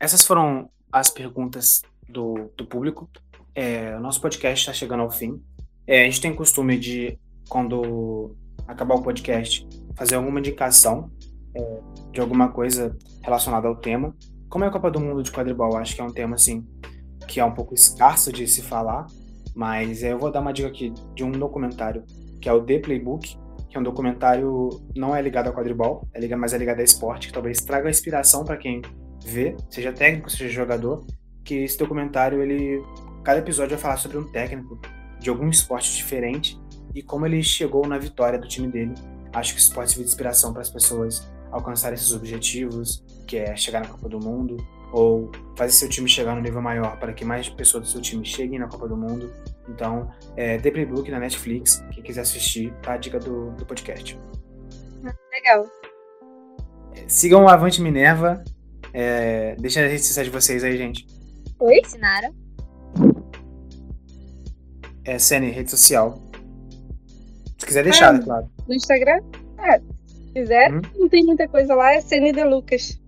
Essas foram as perguntas do, do público. É, o nosso podcast está chegando ao fim. É, a gente tem costume de, quando acabar o podcast, fazer alguma indicação é, de alguma coisa relacionada ao tema. Como é a Copa do Mundo de quadribol, acho que é um tema assim que é um pouco escasso de se falar, mas eu vou dar uma dica aqui de um documentário que é o The Playbook, que é um documentário não é ligado ao quadribol, é ligado, mas é ligado a esporte, que talvez traga inspiração para quem vê, seja técnico, seja jogador, que esse documentário ele cada episódio vai falar sobre um técnico de algum esporte diferente e como ele chegou na vitória do time dele. Acho que isso pode servir de inspiração para as pessoas alcançar esses objetivos, que é chegar na Copa do Mundo, ou fazer seu time chegar no nível maior para que mais pessoas do seu time cheguem na Copa do Mundo. Então, é, The Playbook na Netflix, quem quiser assistir, tá a dica do, do podcast. Legal. É, sigam o Avante Minerva. É, deixem as redes sociais de vocês aí, gente. Oi, Sinara. É, Sene, rede social. Se quiser deixar, ah, é claro. No Instagram? É, se quiser, hum? não tem muita coisa lá, é Sene de Lucas.